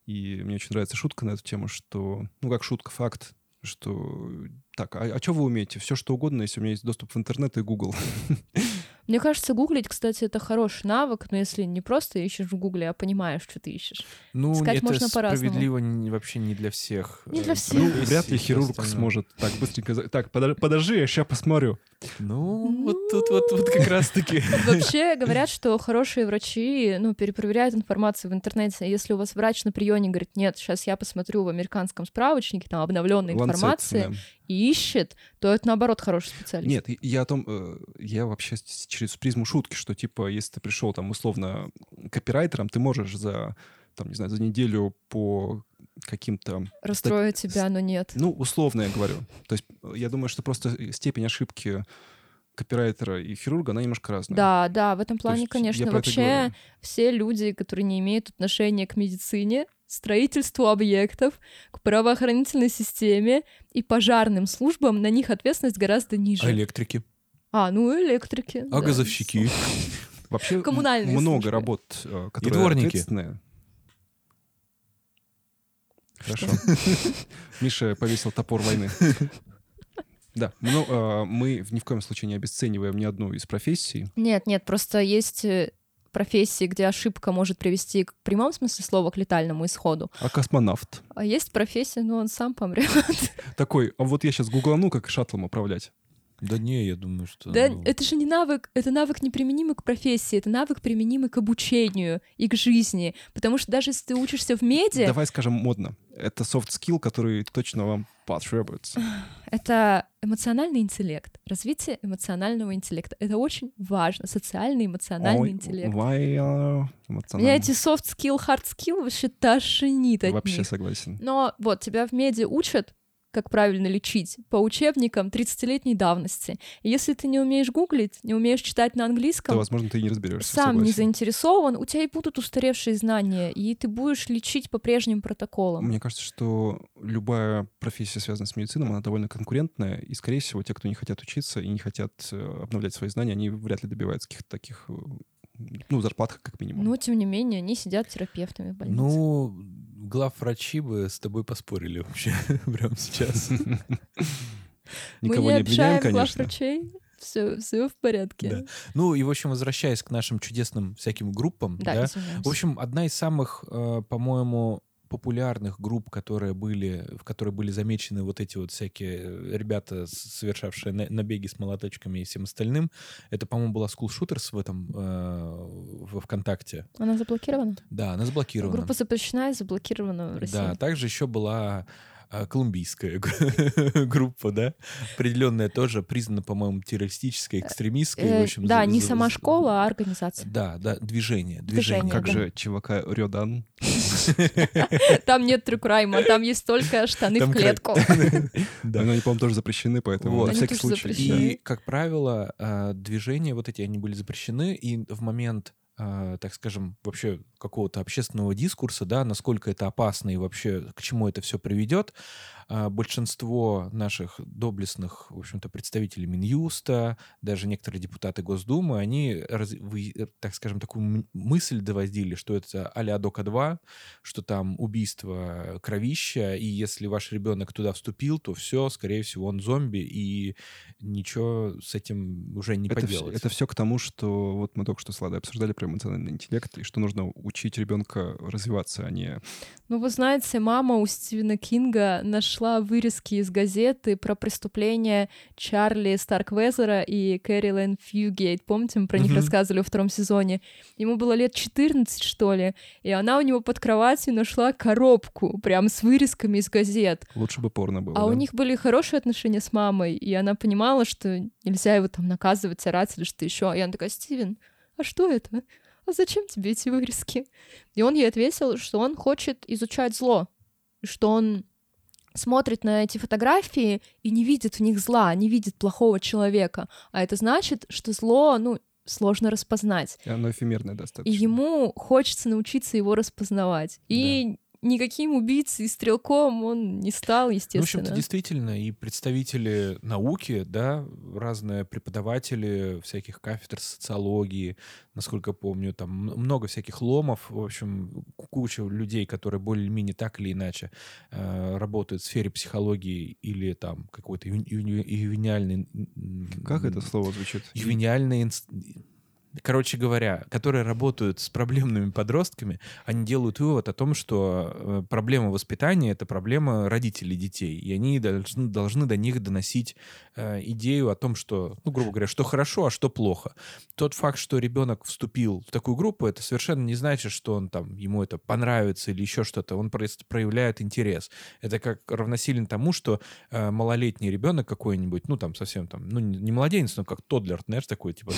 и мне очень нравится шутка на эту тему, что, ну, как шутка, факт, что так, а, что вы умеете? Все что угодно, если у меня есть доступ в интернет и Google. [laughs] Мне кажется, гуглить, кстати, это хороший навык, но если не просто ищешь в Гугле, а понимаешь, что ты ищешь. Ну, Искать это можно по-разному. справедливо не- вообще не для всех. Не для э, всех. Ну, вряд ли хирург остальное. сможет так быстренько... за- Так, подо- подожди, я сейчас посмотрю. Ну, вот тут вот, вот как раз-таки. [laughs] Вообще говорят, что хорошие врачи, ну, перепроверяют информацию в интернете. Если у вас врач на приеме говорит, нет, сейчас я посмотрю в американском справочнике, там обновленной информации, ищет, то это наоборот хороший специалист. Нет, я о том, э, я вообще через призму шутки, что типа, если ты пришел там условно копирайтером, ты можешь за, там, не знаю, за неделю по каким-то Расстроит тебя, но нет. Ну, условно я говорю. То есть э, я думаю, что просто степень ошибки копирайтера и хирурга, она немножко разная. Да, да, в этом плане, есть конечно. Вообще все люди, которые не имеют отношения к медицине, строительству объектов, к правоохранительной системе и пожарным службам, на них ответственность гораздо ниже. А электрики? А, ну электрики. А да. газовщики? Вообще Коммунальные много службы. работ, э, которые дворники. ответственные. Хорошо. [laughs] Миша повесил топор войны. [laughs] Да, ну, э, мы ни в коем случае не обесцениваем ни одну из профессий. Нет, нет, просто есть э, профессии, где ошибка может привести к прямом смысле слова к летальному исходу. А космонавт? А есть профессия, ну он сам помрет. Такой, а вот я сейчас гуглану, как шаттлом управлять. Да не, я думаю, что... Да, ну, это же не навык, это навык неприменимый к профессии, это навык применимый к обучению и к жизни. Потому что даже если ты учишься в меди, Давай скажем модно. Это soft skill, который точно вам потребуется. [sighs] это эмоциональный интеллект, развитие эмоционального интеллекта. Это очень важно, социальный эмоциональный Ой, интеллект. why, э, Меня эмоционально. эти soft skill, hard skill вообще тошнит от Вообще них. согласен. Но вот тебя в меди учат, как правильно лечить, по учебникам 30-летней давности. И если ты не умеешь гуглить, не умеешь читать на То, английском, возможно, ты и не разберешься. сам не согласен. заинтересован, у тебя и будут устаревшие знания, и ты будешь лечить по прежним протоколам. Мне кажется, что любая профессия, связанная с медициной, она довольно конкурентная, и, скорее всего, те, кто не хотят учиться и не хотят э, обновлять свои знания, они вряд ли добиваются каких-то таких, э, ну, зарплат как минимум. Но, тем не менее, они сидят терапевтами в больнице. Ну, главврачи бы с тобой поспорили вообще [laughs] прямо сейчас. [laughs] Никого Мы не не обвиняем, конечно. главврачей, все, все в порядке. Да. Ну и, в общем, возвращаясь к нашим чудесным всяким группам, Да, да, извиняюсь. В общем, одна из самых, э, по-моему, популярных групп, которые были, в которые были замечены вот эти вот всякие э, ребята, совершавшие на- набеги с молоточками и всем остальным, это, по-моему, была School Shooters в этом, э, во ВКонтакте. Она заблокирована? Да, она заблокирована. Группа запрещена и заблокирована в России. Да, также еще была колумбийская [laughs] группа, да, определенная тоже признана, по-моему, террористической, экстремистской. в Э, общем, да, за- не за- сама за- школа, а организация. Да, да, движение, Движение. Как да. же чувака Рёдан? [laughs] Там нет трюкрайма, там есть только штаны Там в клетку. [laughs] Да. Но они, по-моему, тоже запрещены, поэтому на всякий случай. И, как правило, а, движения вот эти, они были запрещены, и в момент, а, так скажем, вообще какого-то общественного дискурса, да, насколько это опасно и вообще к чему это все приведет, большинство наших доблестных, в общем-то, представителей Минюста, даже некоторые депутаты Госдумы, они, э, так скажем, такую мысль доводили, что это а-ля Дока-2, что там убийство кровища, и если ваш ребенок туда вступил, то все, скорее всего, он зомби, и ничего с этим уже не Это, поделать. все, это все к тому, что вот мы только что с Ладой обсуждали про эмоциональный интеллект, и что нужно учить ребенка развиваться, а не... Ну, вы знаете, мама у Стивена Кинга нашла вырезки из газеты про преступления Чарли Старквезера и Кэрилайн Фьюгейт. Помните, мы про них рассказывали во втором сезоне? Ему было лет 14, что ли, и она у него под кроватью нашла коробку прям с вырезками из газет. Лучше бы порно было, А у да? них были хорошие отношения с мамой, и она понимала, что нельзя его там наказывать, орать или что еще. И она такая, Стивен, а что это? А зачем тебе эти вырезки? И он ей ответил, что он хочет изучать зло, что он смотрит на эти фотографии и не видит в них зла, не видит плохого человека. А это значит, что зло, ну, сложно распознать. И оно эфемерное достаточно. И ему хочется научиться его распознавать. И никаким убийцей и стрелком он не стал, Ну, в естественно. общем-то, действительно, и представители науки, да, разные преподаватели всяких кафедр социологии, насколько помню, там много всяких ломов, в общем, ку- куча людей, которые более-менее так или иначе э, работают в сфере психологии или там какой-то ювениальный... Как это слово звучит? ювениальный инс- Короче говоря, которые работают с проблемными подростками, они делают вывод о том, что э, проблема воспитания — это проблема родителей детей, и они должны, должны до них доносить идею о том, что, ну, грубо говоря, что хорошо, а что плохо. Тот факт, что ребенок вступил в такую группу, это совершенно не значит, что он там, ему это понравится или еще что-то, он просто проявляет интерес. Это как равносильно тому, что э, малолетний ребенок какой-нибудь, ну, там, совсем там, ну, не не младенец, но как тодлер, знаешь, такой, типа,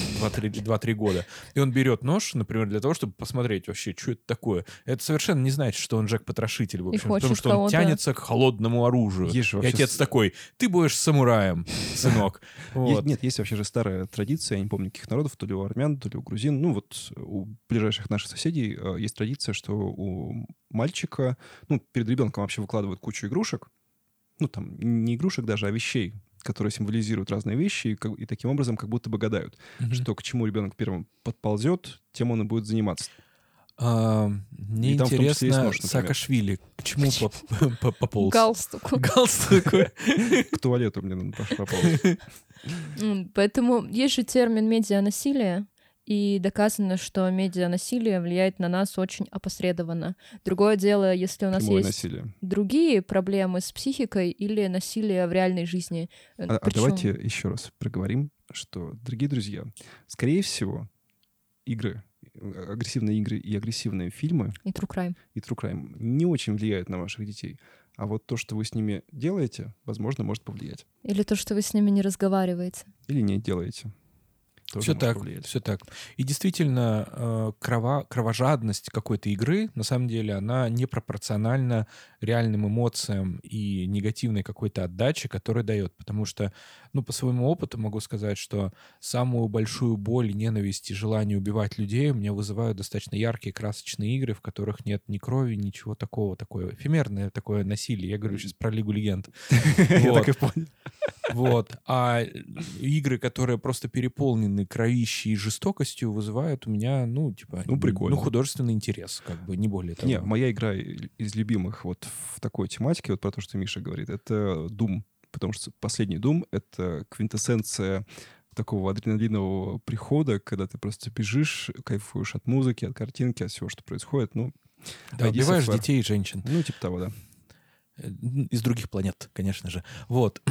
2-3 года, и он берет нож, например, для того, чтобы посмотреть вообще, что это такое. Это совершенно не значит, что он Джек-потрошитель, в общем, потому что он тянется к холодному оружию. Же И отец с- такой, ты будешь самураем, [laughs] сынок. Вот. нет, есть вообще же старая традиция, я не помню, каких народов, то ли у армян, то ли у грузин. Ну, вот у ближайших наших соседей э, есть традиция, что у мальчика, ну, перед ребенком вообще выкладывают кучу игрушек. Ну, там, не игрушек даже, а вещей, которые символизируют разные вещи, и, как- и таким образом как будто бы гадают, Мгм. что к чему ребенок первым подползет, тем он и будет заниматься. А, Мне И там том числе интересно, нож. Саакашвили к чему поп- по- [laughs] пополз? Галстуку. Галстук. К туалету мне надо. М, Поэтому есть же термин медианасилие, и доказано, что медианасилие влияет на нас очень опосредованно. Другое дело, если у нас Прямое есть насилие. другие проблемы с психикой или насилие в реальной жизни. Э, А, а причём- давайте еще раз проговорим, что, дорогие друзья, скорее всего, игры, агрессивные игры и агрессивные фильмы И true crime. и true crime не очень влияют на ваших детей. А вот то, что вы с ними делаете, возможно, может повлиять. Или то, что вы с ними не разговариваете. Или не делаете. Тоже Все так, повлиять. все так. И действительно, э, крова- кровожадность какой-то игры, на самом деле, она непропорциональна реальным эмоциям и негативной какой-то отдаче, которая дает. Потому что, ну, по своему опыту могу сказать, что самую большую боль, ненависть и желание убивать людей у меня вызывают достаточно яркие, красочные игры, в которых нет ни крови, ничего такого, такое эфемерное такое насилие. Я говорю сейчас про Лигу Легенд. [laughs] Я так и понял. Вот. А игры, которые просто переполнены кровищей и жестокостью, вызывают у меня, ну, типа, Ну, прикольно. ну, художественный интерес, как бы, не более того. Не, моя игра из любимых вот в такой тематике, вот про то, что Миша говорит, это Doom. Потому что последний Doom — это квинтэссенция такого адреналинового прихода, когда ты просто бежишь, кайфуешь от музыки, от картинки, от всего, что происходит. Ну, Да, убиваешь детей и женщин. Ну, типа того, да. Э, Из других планет, конечно же. Вот.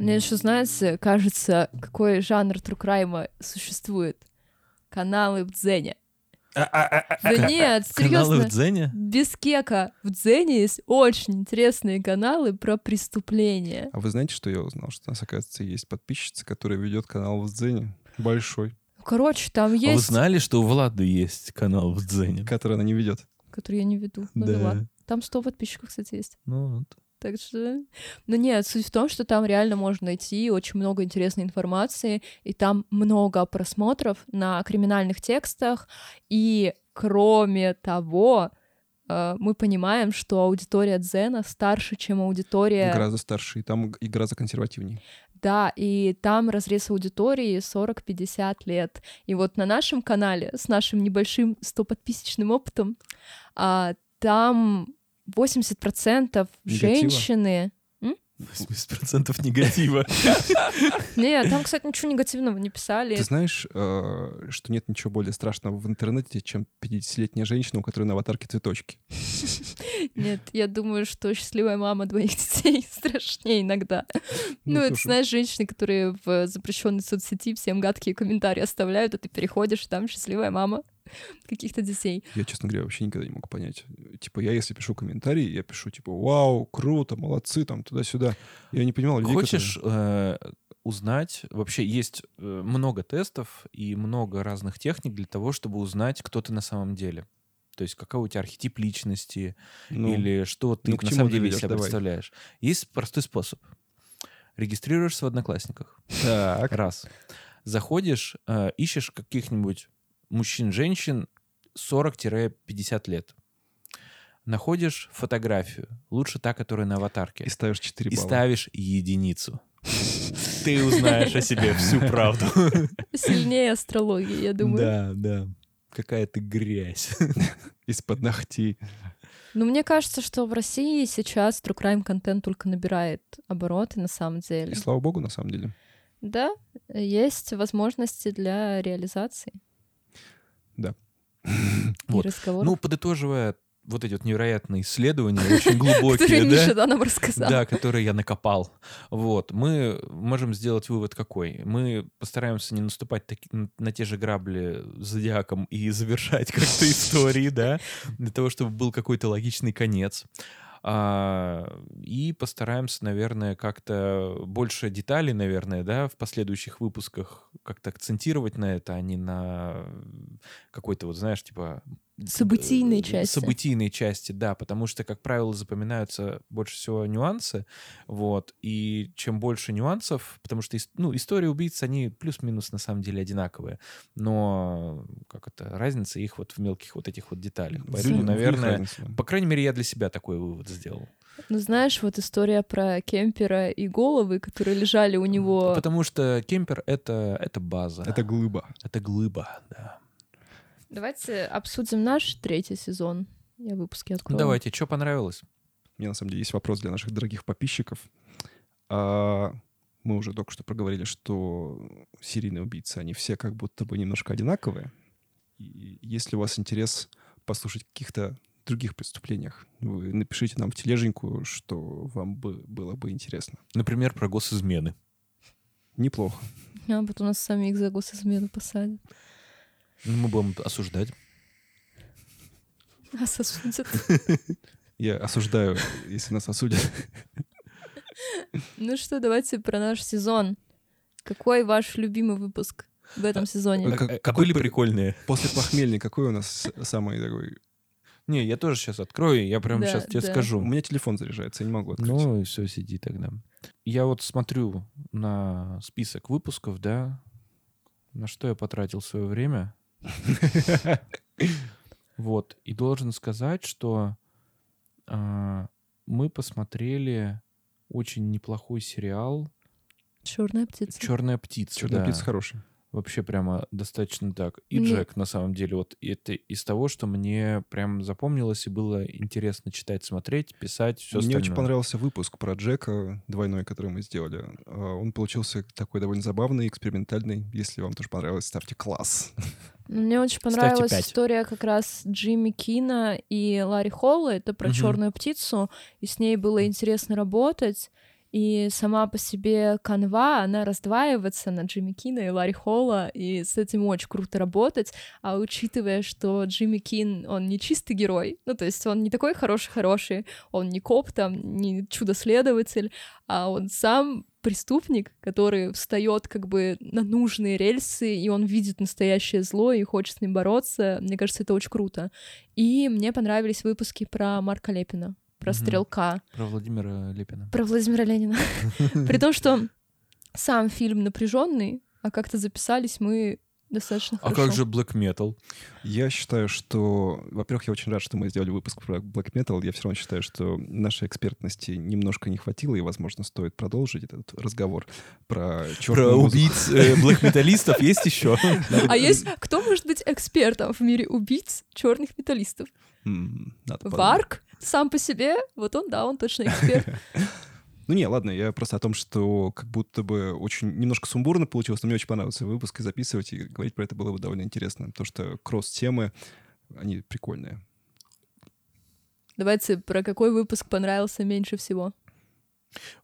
Мне еще, знаете, кажется, какой жанр трукрайма существует. Каналы в Дзене. Да нет, Каналы в серьезно. Дзене? Без кека. В Дзене есть очень интересные каналы про преступления. А вы знаете, что я узнал? Что у нас, оказывается, есть подписчица, которая ведет канал в Дзене. Большой. Короче, там А вы есть, знали, что у Влады есть канал в Дзене? Который она не ведет. который я не веду. Ну да ладно. Там 100 подписчиков, кстати, есть. Ну, вот. Так что... Ну нет, суть в том, что там реально можно найти очень много интересной информации, и там много просмотров на криминальных текстах, и кроме того, э, мы понимаем, что аудитория Дзена старше, чем аудитория... Гораздо старше, и там и гораздо консервативней. Да, и там разрез аудитории 40-50 лет. И вот на нашем канале с нашим небольшим 100-подписочным опытом а, там 80% женщины... 80% негатива. [laughs] Не, там, кстати, ничего негативного не писали. Ты знаешь, э, что нет ничего более страшного в интернете, чем 50-летняя женщина, у которой на аватарке цветочки? [laughs] Нет, я думаю, что счастливая мама двоих [laughs] детей страшнее иногда. Ну, это, тоже. знаешь, женщины, которые в запрещенной соцсети всем гадкие комментарии оставляют, а ты переходишь, там счастливая мама [laughs] каких-то детей. Я, честно говоря, вообще никогда не мог понять. Типа, я если пишу комментарий, я пишу, типа, вау, круто, молодцы, там, туда-сюда. Я не понимал людей, Хочешь э, узнать? Вообще есть э, много тестов и много разных техник для того, чтобы узнать, кто ты на самом деле. То есть какой у тебя архетип личности которые- ну, или что ты ну, на самом ты деле себя Давай. представляешь. Есть простой способ. Регистрируешься в Одноклассниках. Так. Раз. Заходишь, э, ищешь каких-нибудь мужчин-женщин 40-50 лет. Находишь фотографию, лучше та, которая на аватарке, И ставишь 4 и балла. ставишь единицу. [laughs] Ты узнаешь о себе всю правду. [laughs] Сильнее астрологии, я думаю. Да, да. Какая ты грязь. [laughs] Из-под ногтей. Но мне кажется, что в России сейчас true crime контент только набирает обороты на самом деле. И слава богу, на самом деле. Да, есть возможности для реализации Да. [laughs] Вот. Ну, подытоживая вот эти вот невероятные исследования, очень которые глубокие, да? Миша да, нам рассказал. Да, которые я накопал. Вот. Мы можем сделать вывод какой? Мы постараемся не наступать таки- на те же грабли зодиаком и [laughs] завершать как-то истории, да, для того, чтобы был какой-то логичный конец. А, и постараемся, наверное, как-то больше деталей, наверное, да, в последующих выпусках как-то акцентировать на это, а не на какой-то, вот, знаешь, типа... Событийной э, части. Событийной части, да, потому что, как правило, запоминаются больше всего нюансы, вот, и чем больше нюансов, потому что, ну, истории убийц, они плюс-минус на самом деле одинаковые, но, как это, разница их вот в мелких вот этих вот деталях. Поэтому, наверное, по крайней мере, я для себя такой вывод сделал. Ну, знаешь, вот история про Кемпера и головы, которые лежали у него... Потому что кемпер — это, это база. Это глыба. Это глыба, да. Давайте обсудим наш третий сезон. Я выпуски Ну, открою. давайте, что понравилось? Мне на самом деле есть вопрос для наших дорогих подписчиков. А, мы уже только что проговорили, что серийные убийцы, они все как будто бы немножко одинаковые. И если у вас интерес послушать о каких-то других преступлениях, вы напишите нам в тележеньку, что вам бы, было бы интересно. Например, про госизмены. Неплохо. А потом нас самих за госизмену посадят. Ну, Мы будем осуждать. Нас осудят. Я осуждаю, если нас осудят. Ну что, давайте про наш сезон. Какой ваш любимый выпуск в этом сезоне? А как- А какой были при- прикольные. После похмелья какой у нас самый такой... Не, я тоже сейчас открою, я прям Да, сейчас тебе да. У скажу. меня телефон заряжается, я не могу открыть. Ну и все, сиди тогда. Я вот смотрю на список выпусков, да, на что я потратил свое время. Вот. И должен сказать, что а, мы посмотрели очень неплохой сериал Черная птица. Черная птица. Черная да. птица хороший. Вообще прямо достаточно так. И Мне- Джек, на самом деле, вот это из того, что мне прям запомнилось и было интересно читать, смотреть, писать, все Мне остальное. очень понравился выпуск про Джека двойной, который мы сделали. А, Он получился такой довольно забавный, экспериментальный. Если вам тоже понравилось, ставьте класс. [laughs] Мне очень понравилась история как раз Джимми Кина и Ларри Холла. Это про Мгм. черную птицу, и с ней было интересно работать. И сама по себе канва, она раздваивается на Джимми Кина и Ларри Холла, и с этим очень круто работать. А учитывая, что Джимми Кин, он не чистый герой, ну, то есть он не такой хороший-хороший, он не коп там, не чудо-следователь, а он сам преступник, который встает как бы на нужные рельсы, и он видит настоящее зло и хочет с ним бороться. Мне кажется, это очень круто. И мне понравились выпуски про Марка Лепина, про. Стрелка, Про Владимира Лепина. про Владимира Ленина. [laughs] При том, что сам фильм напряженный, а как-то записались мы достаточно А хорошо. как же Black Metal? Я считаю, что... Во-первых, я очень рад, что мы сделали выпуск про Black Metal. Я все равно считаю, что нашей экспертности немножко не хватило, и, возможно, стоит продолжить этот разговор про Про черную музыку. убийц блэк металлистов есть еще? А есть кто может быть экспертом в мире убийц черных металлистов? Варк сам по себе, вот он, да, он точно эксперт. [laughs] Ну не, ладно, я просто о том, что как будто бы очень немножко сумбурно получилось, но мне очень понравился выпуск, и записывать, и говорить про это было бы довольно интересно, потому что кросс-темы, они прикольные. Давайте, про какой выпуск понравился меньше всего?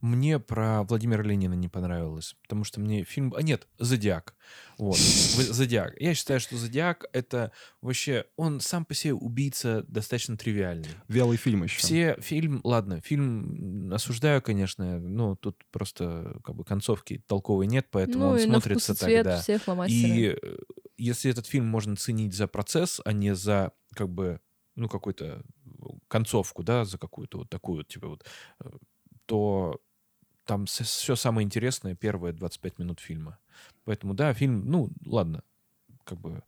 Мне про Владимира Ленина не понравилось, потому что мне фильм... А нет, «Зодиак». Вот, «Зодиак». Я считаю, что «Зодиак» — это вообще... Он сам по себе убийца достаточно тривиальный. Вялый фильм еще. Все фильм, ладно, фильм осуждаю, конечно, но тут просто как бы концовки толковой нет, поэтому ну он и на вкус смотрится и цвет тогда. все фломастеры. И э, если этот фильм можно ценить за процесс, а не за как бы ну какую-то концовку, да, за какую-то вот такую вот, типа вот, э, то там все самое интересное первые 25 минут фильма. Поэтому да, фильм, ну ладно, как бы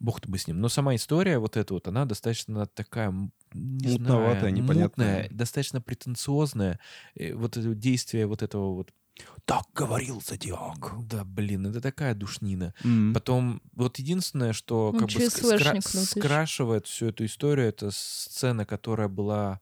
бог-то бы с ним. Но сама история вот эта вот, она достаточно такая не Мутноватая, знаю, непонятная. мутная, достаточно претенциозная. Вот это действие вот этого вот Так говорил Зодиак. да, блин, это такая душнина. М. Потом, вот единственное, что Он как бы скра- скрашивает всю эту историю, это сцена, которая была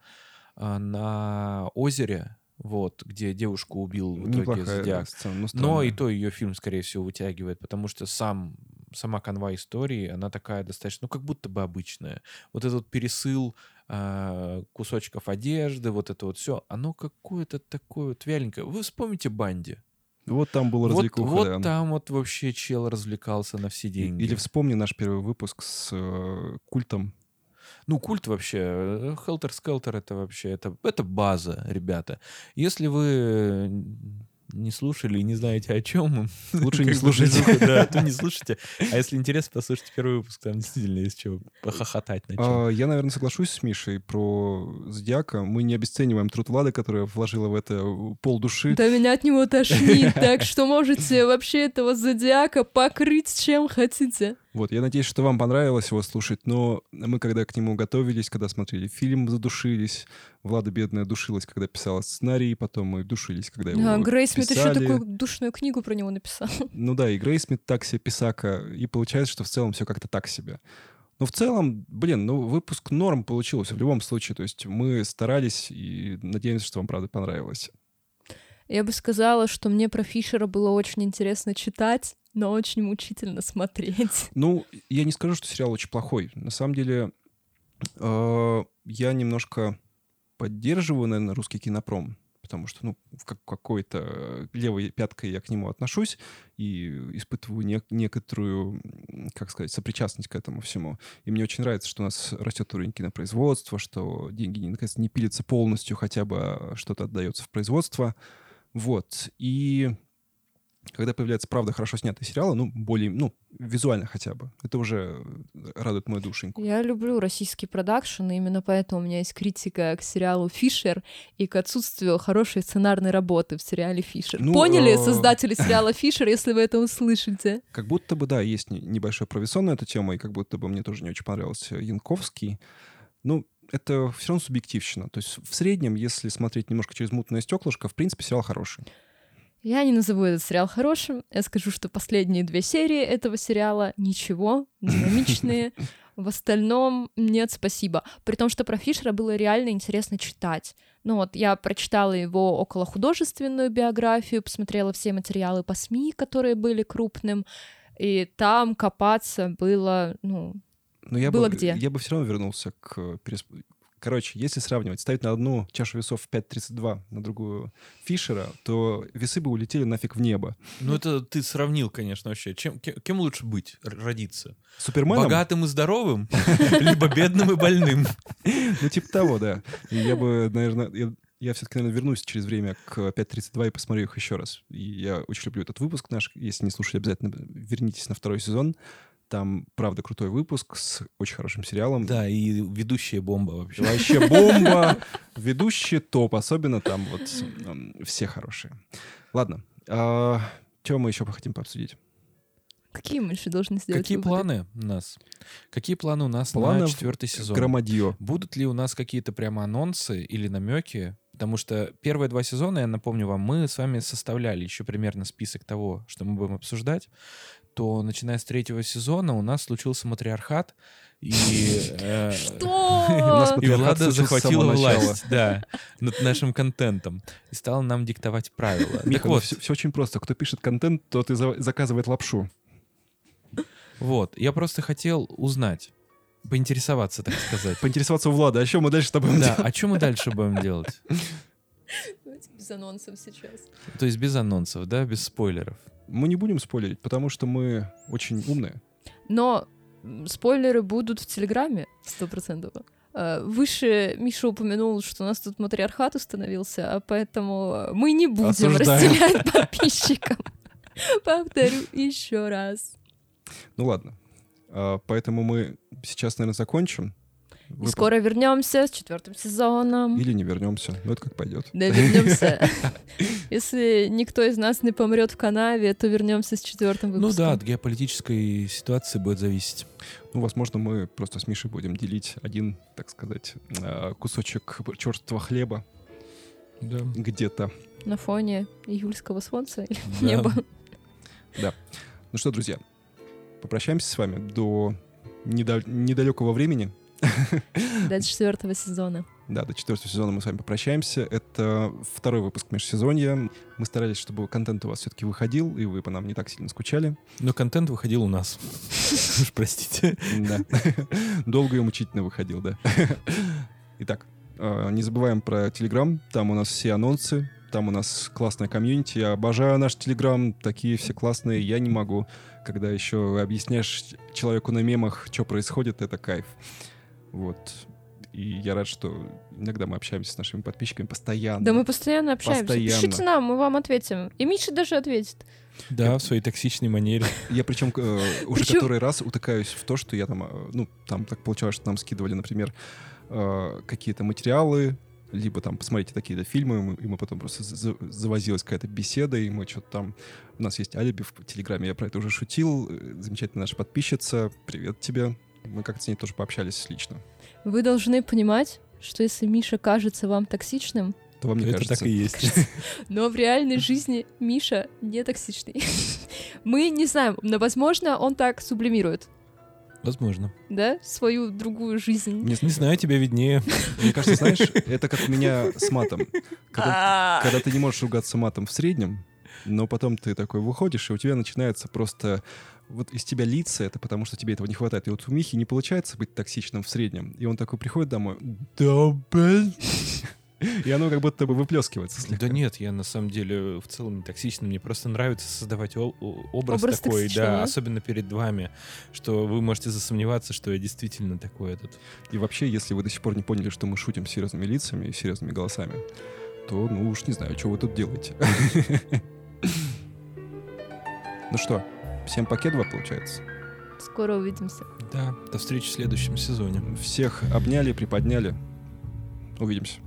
а, на озере, вот, где девушку убил в итоге Неплохая Зодиак. сцена, но Но и то ее фильм, скорее всего, вытягивает, потому что сам, сама канва истории, она такая достаточно, ну, как будто бы обычная. Вот этот пересыл а, кусочков одежды, вот это вот все, оно какое-то такое вот вяленькое. Вы вспомните Банди. Вот там был развлекуха, вот да. там вот вообще чел развлекался на все деньги. Или вспомни наш первый выпуск с э, культом. Ну, культ вообще, Хелтер Скелтер это вообще, это, это база, ребята. Если вы э, не слушали и не знаете о чем, [laughs] Лучше не слушайте. [laughs] Да, то не слушайте. А если интересно, послушайте первый выпуск, там действительно есть чего похохотать на чем. А, Я, наверное, соглашусь с Мишей про Зодиака. Мы не обесцениваем труд Влады, которая вложила в это пол души. Да меня от него тошнит, так что можете вообще этого зодиака покрыть чем хотите. Вот, я надеюсь, что вам понравилось его слушать, но мы, когда к нему готовились, когда смотрели фильм, задушились. Влада бедная душилась, когда писала сценарий, потом мы душились, когда его А, Грейс Смит еще такую душную книгу про него написал. [laughs] Ну да, и Грейс Смит так себе писака, и получается, что в целом все как-то так себе. Но в целом, блин, ну выпуск норм получился в любом случае. То есть мы старались и надеемся, что вам правда понравилось. Я бы сказала, что мне про Фишера было очень интересно читать, но очень мучительно смотреть. Ну, я не скажу, что сериал очень плохой. На самом деле, э, я немножко поддерживаю, наверное, русский кинопром, потому что, ну, в как- какой-то левой пяткой я к нему отношусь и испытываю не- некоторую, как сказать, сопричастность к этому всему. И мне очень нравится, что у нас растет уровень кинопроизводства, что деньги, не, наконец, не пилятся полностью, хотя бы что-то отдается в производство. Вот. И когда появляется, правда, хорошо снятый сериал, ну, более, ну, визуально хотя бы, это уже радует мою душеньку. Я люблю российский продакшн, и именно поэтому у меня есть критика к сериалу «Фишер» и к отсутствию хорошей сценарной работы в сериале «Фишер». Ну, Поняли, э, создатели [laughs] сериала «Фишер», если вы это услышите? Как будто бы, да, есть не- небольшой провисон на эту тему, и как будто бы мне тоже не очень понравился Янковский. Ну, это все равно субъективщина. То есть в среднем, если смотреть немножко через мутное стеклышко, в принципе, сериал хороший. Я не назову этот сериал хорошим. Я скажу, что последние две серии этого сериала ничего, [laughs] динамичные. В остальном нет, спасибо. При том, что про Фишера было реально интересно читать. Ну вот, я прочитала его около художественную биографию, посмотрела все материалы по СМИ, которые были крупным, и там копаться было, ну, Но я Было бы, где? Я бы все равно вернулся к... перес- Короче, если сравнивать, ставить на одну чашу весов 5.32, на другую Фишера, то весы бы улетели нафиг в небо. Ну, это ты сравнил, конечно, вообще. Чем, ке- кем лучше быть, родиться? Суперменом? Богатым и здоровым? [laughs] Либо бедным и больным? [laughs] Ну, типа того, да. Я бы, наверное, я, я все-таки, наверное, вернусь через время к 5.32 и посмотрю их еще раз. И я очень люблю этот выпуск наш. Если не слушали, обязательно вернитесь на второй сезон. Там, правда, крутой выпуск с очень хорошим сериалом. Да, и ведущая бомба вообще. Вообще бомба. Ведущий топ. Особенно там вот все хорошие. Ладно. Что мы еще хотим пообсудить? какие мы еще должны сделать Какие выводы? планы у нас? Какие планы у нас на четвертый сезон? Громадье. Будут ли у нас какие-то прямо анонсы или намеки? Потому что первые два сезона, я напомню вам, мы с вами составляли еще примерно список того, что мы будем обсуждать. То начиная с третьего сезона у нас случился матриархат, и, э, [laughs] У Что? нас и Влада захватила власть, да, над нашим контентом и стала нам диктовать правила. Так Миха, вот, все, очень просто. Кто пишет контент, тот и за- заказывает лапшу. вот, я просто хотел узнать, поинтересоваться, так сказать. Поинтересоваться у Влада, а что мы дальше с тобой будем Да, делать? а что мы дальше будем делать? Давайте без анонсов сейчас. То есть без анонсов, да, без спойлеров. Мы не будем спойлерить, потому что мы очень умные. Но спойлеры будут в Телеграме, сто процентов. Э, Выше Миша упомянул, что у нас тут матриархат установился, а поэтому э, мы не будем Осуждаем. разделять подписчикам. [laughs] Повторю еще раз. Ну ладно. А, Поэтому мы сейчас, наверное, закончим. И Выпуск. скоро вернемся с четвертым сезоном. Или не вернемся. Ну, это как пойдет. Да, вернемся. [laughs] Если никто из нас не помрет в канаве, то вернемся с четвертым Ну выпуском. да, от геополитической ситуации будет зависеть. Ну, возможно, мы просто с Мишей будем делить один, так сказать, а, кусочек черствого хлеба Да. где-то. На фоне июльского солнца или Да. неба. Ну что, друзья, попрощаемся с вами до недал- недалекого времени. [laughs] До четвертого сезона. Да, до четвертого сезона мы с вами попрощаемся. Это второй выпуск межсезонья. Мы старались, чтобы контент у вас все-таки выходил, и вы по нам не так сильно скучали. Но контент выходил у нас. [laughs] Уж простите. Да. [laughs] Долго и мучительно выходил, да. Итак, э, не забываем про Телеграм. Там у нас все анонсы. Там у нас классная комьюнити. Я обожаю наш Телеграм. Такие все классные. Я не могу. Когда еще объясняешь человеку на мемах, что происходит, это кайф. Вот. И я рад, что иногда мы общаемся с нашими подписчиками постоянно. Да мы постоянно общаемся. Постоянно. Пишите нам, мы вам ответим. И Миша даже ответит. Да, в своей токсичной манере. [laughs] Я причем э, уже Причем- который раз утыкаюсь в то, что я там, э, ну, там так получалось, что нам скидывали, например, э, какие-то материалы, либо там, посмотрите такие-то фильмы, и мы- потом просто за- завозилась какая-то беседа, и мы что-то там... У нас есть алиби в Телеграме, я про это уже шутил. Э, Замечательная наша подписчица, привет тебе. Мы как-то с ней тоже пообщались лично. Вы должны понимать, что если Миша кажется вам токсичным, То вам не Это кажется. так и есть. [laughs] но в реальной жизни Миша не токсичный. [laughs] Мы не знаем, но, возможно, он так сублимирует, Возможно. да, свою другую жизнь. Не, Не знаю, тебе виднее. Мне кажется, знаешь, это как у меня с матом. Когда, А. когда ты не можешь ругаться матом в среднем, но потом ты такой выходишь, и у тебя начинается просто... Вот из тебя лица, это потому что тебе этого не хватает. И вот у Михи не получается быть токсичным в среднем. И он такой приходит домой, да, блин. [laughs] И оно как будто бы выплескивается слегка. Да нет, я на самом деле в целом не токсичный. Мне просто нравится создавать образ, Образ такой, да, да? особенно перед вами, что вы можете засомневаться, что я действительно такой этот. И вообще, если вы до сих пор не поняли, что мы шутим серьезными лицами и серьезными голосами, то, ну уж не знаю, что вы тут делаете. [laughs] Ну что, всем покедова, получается? Скоро увидимся. Да, до встречи в следующем сезоне. Всех обняли, приподняли. Увидимся.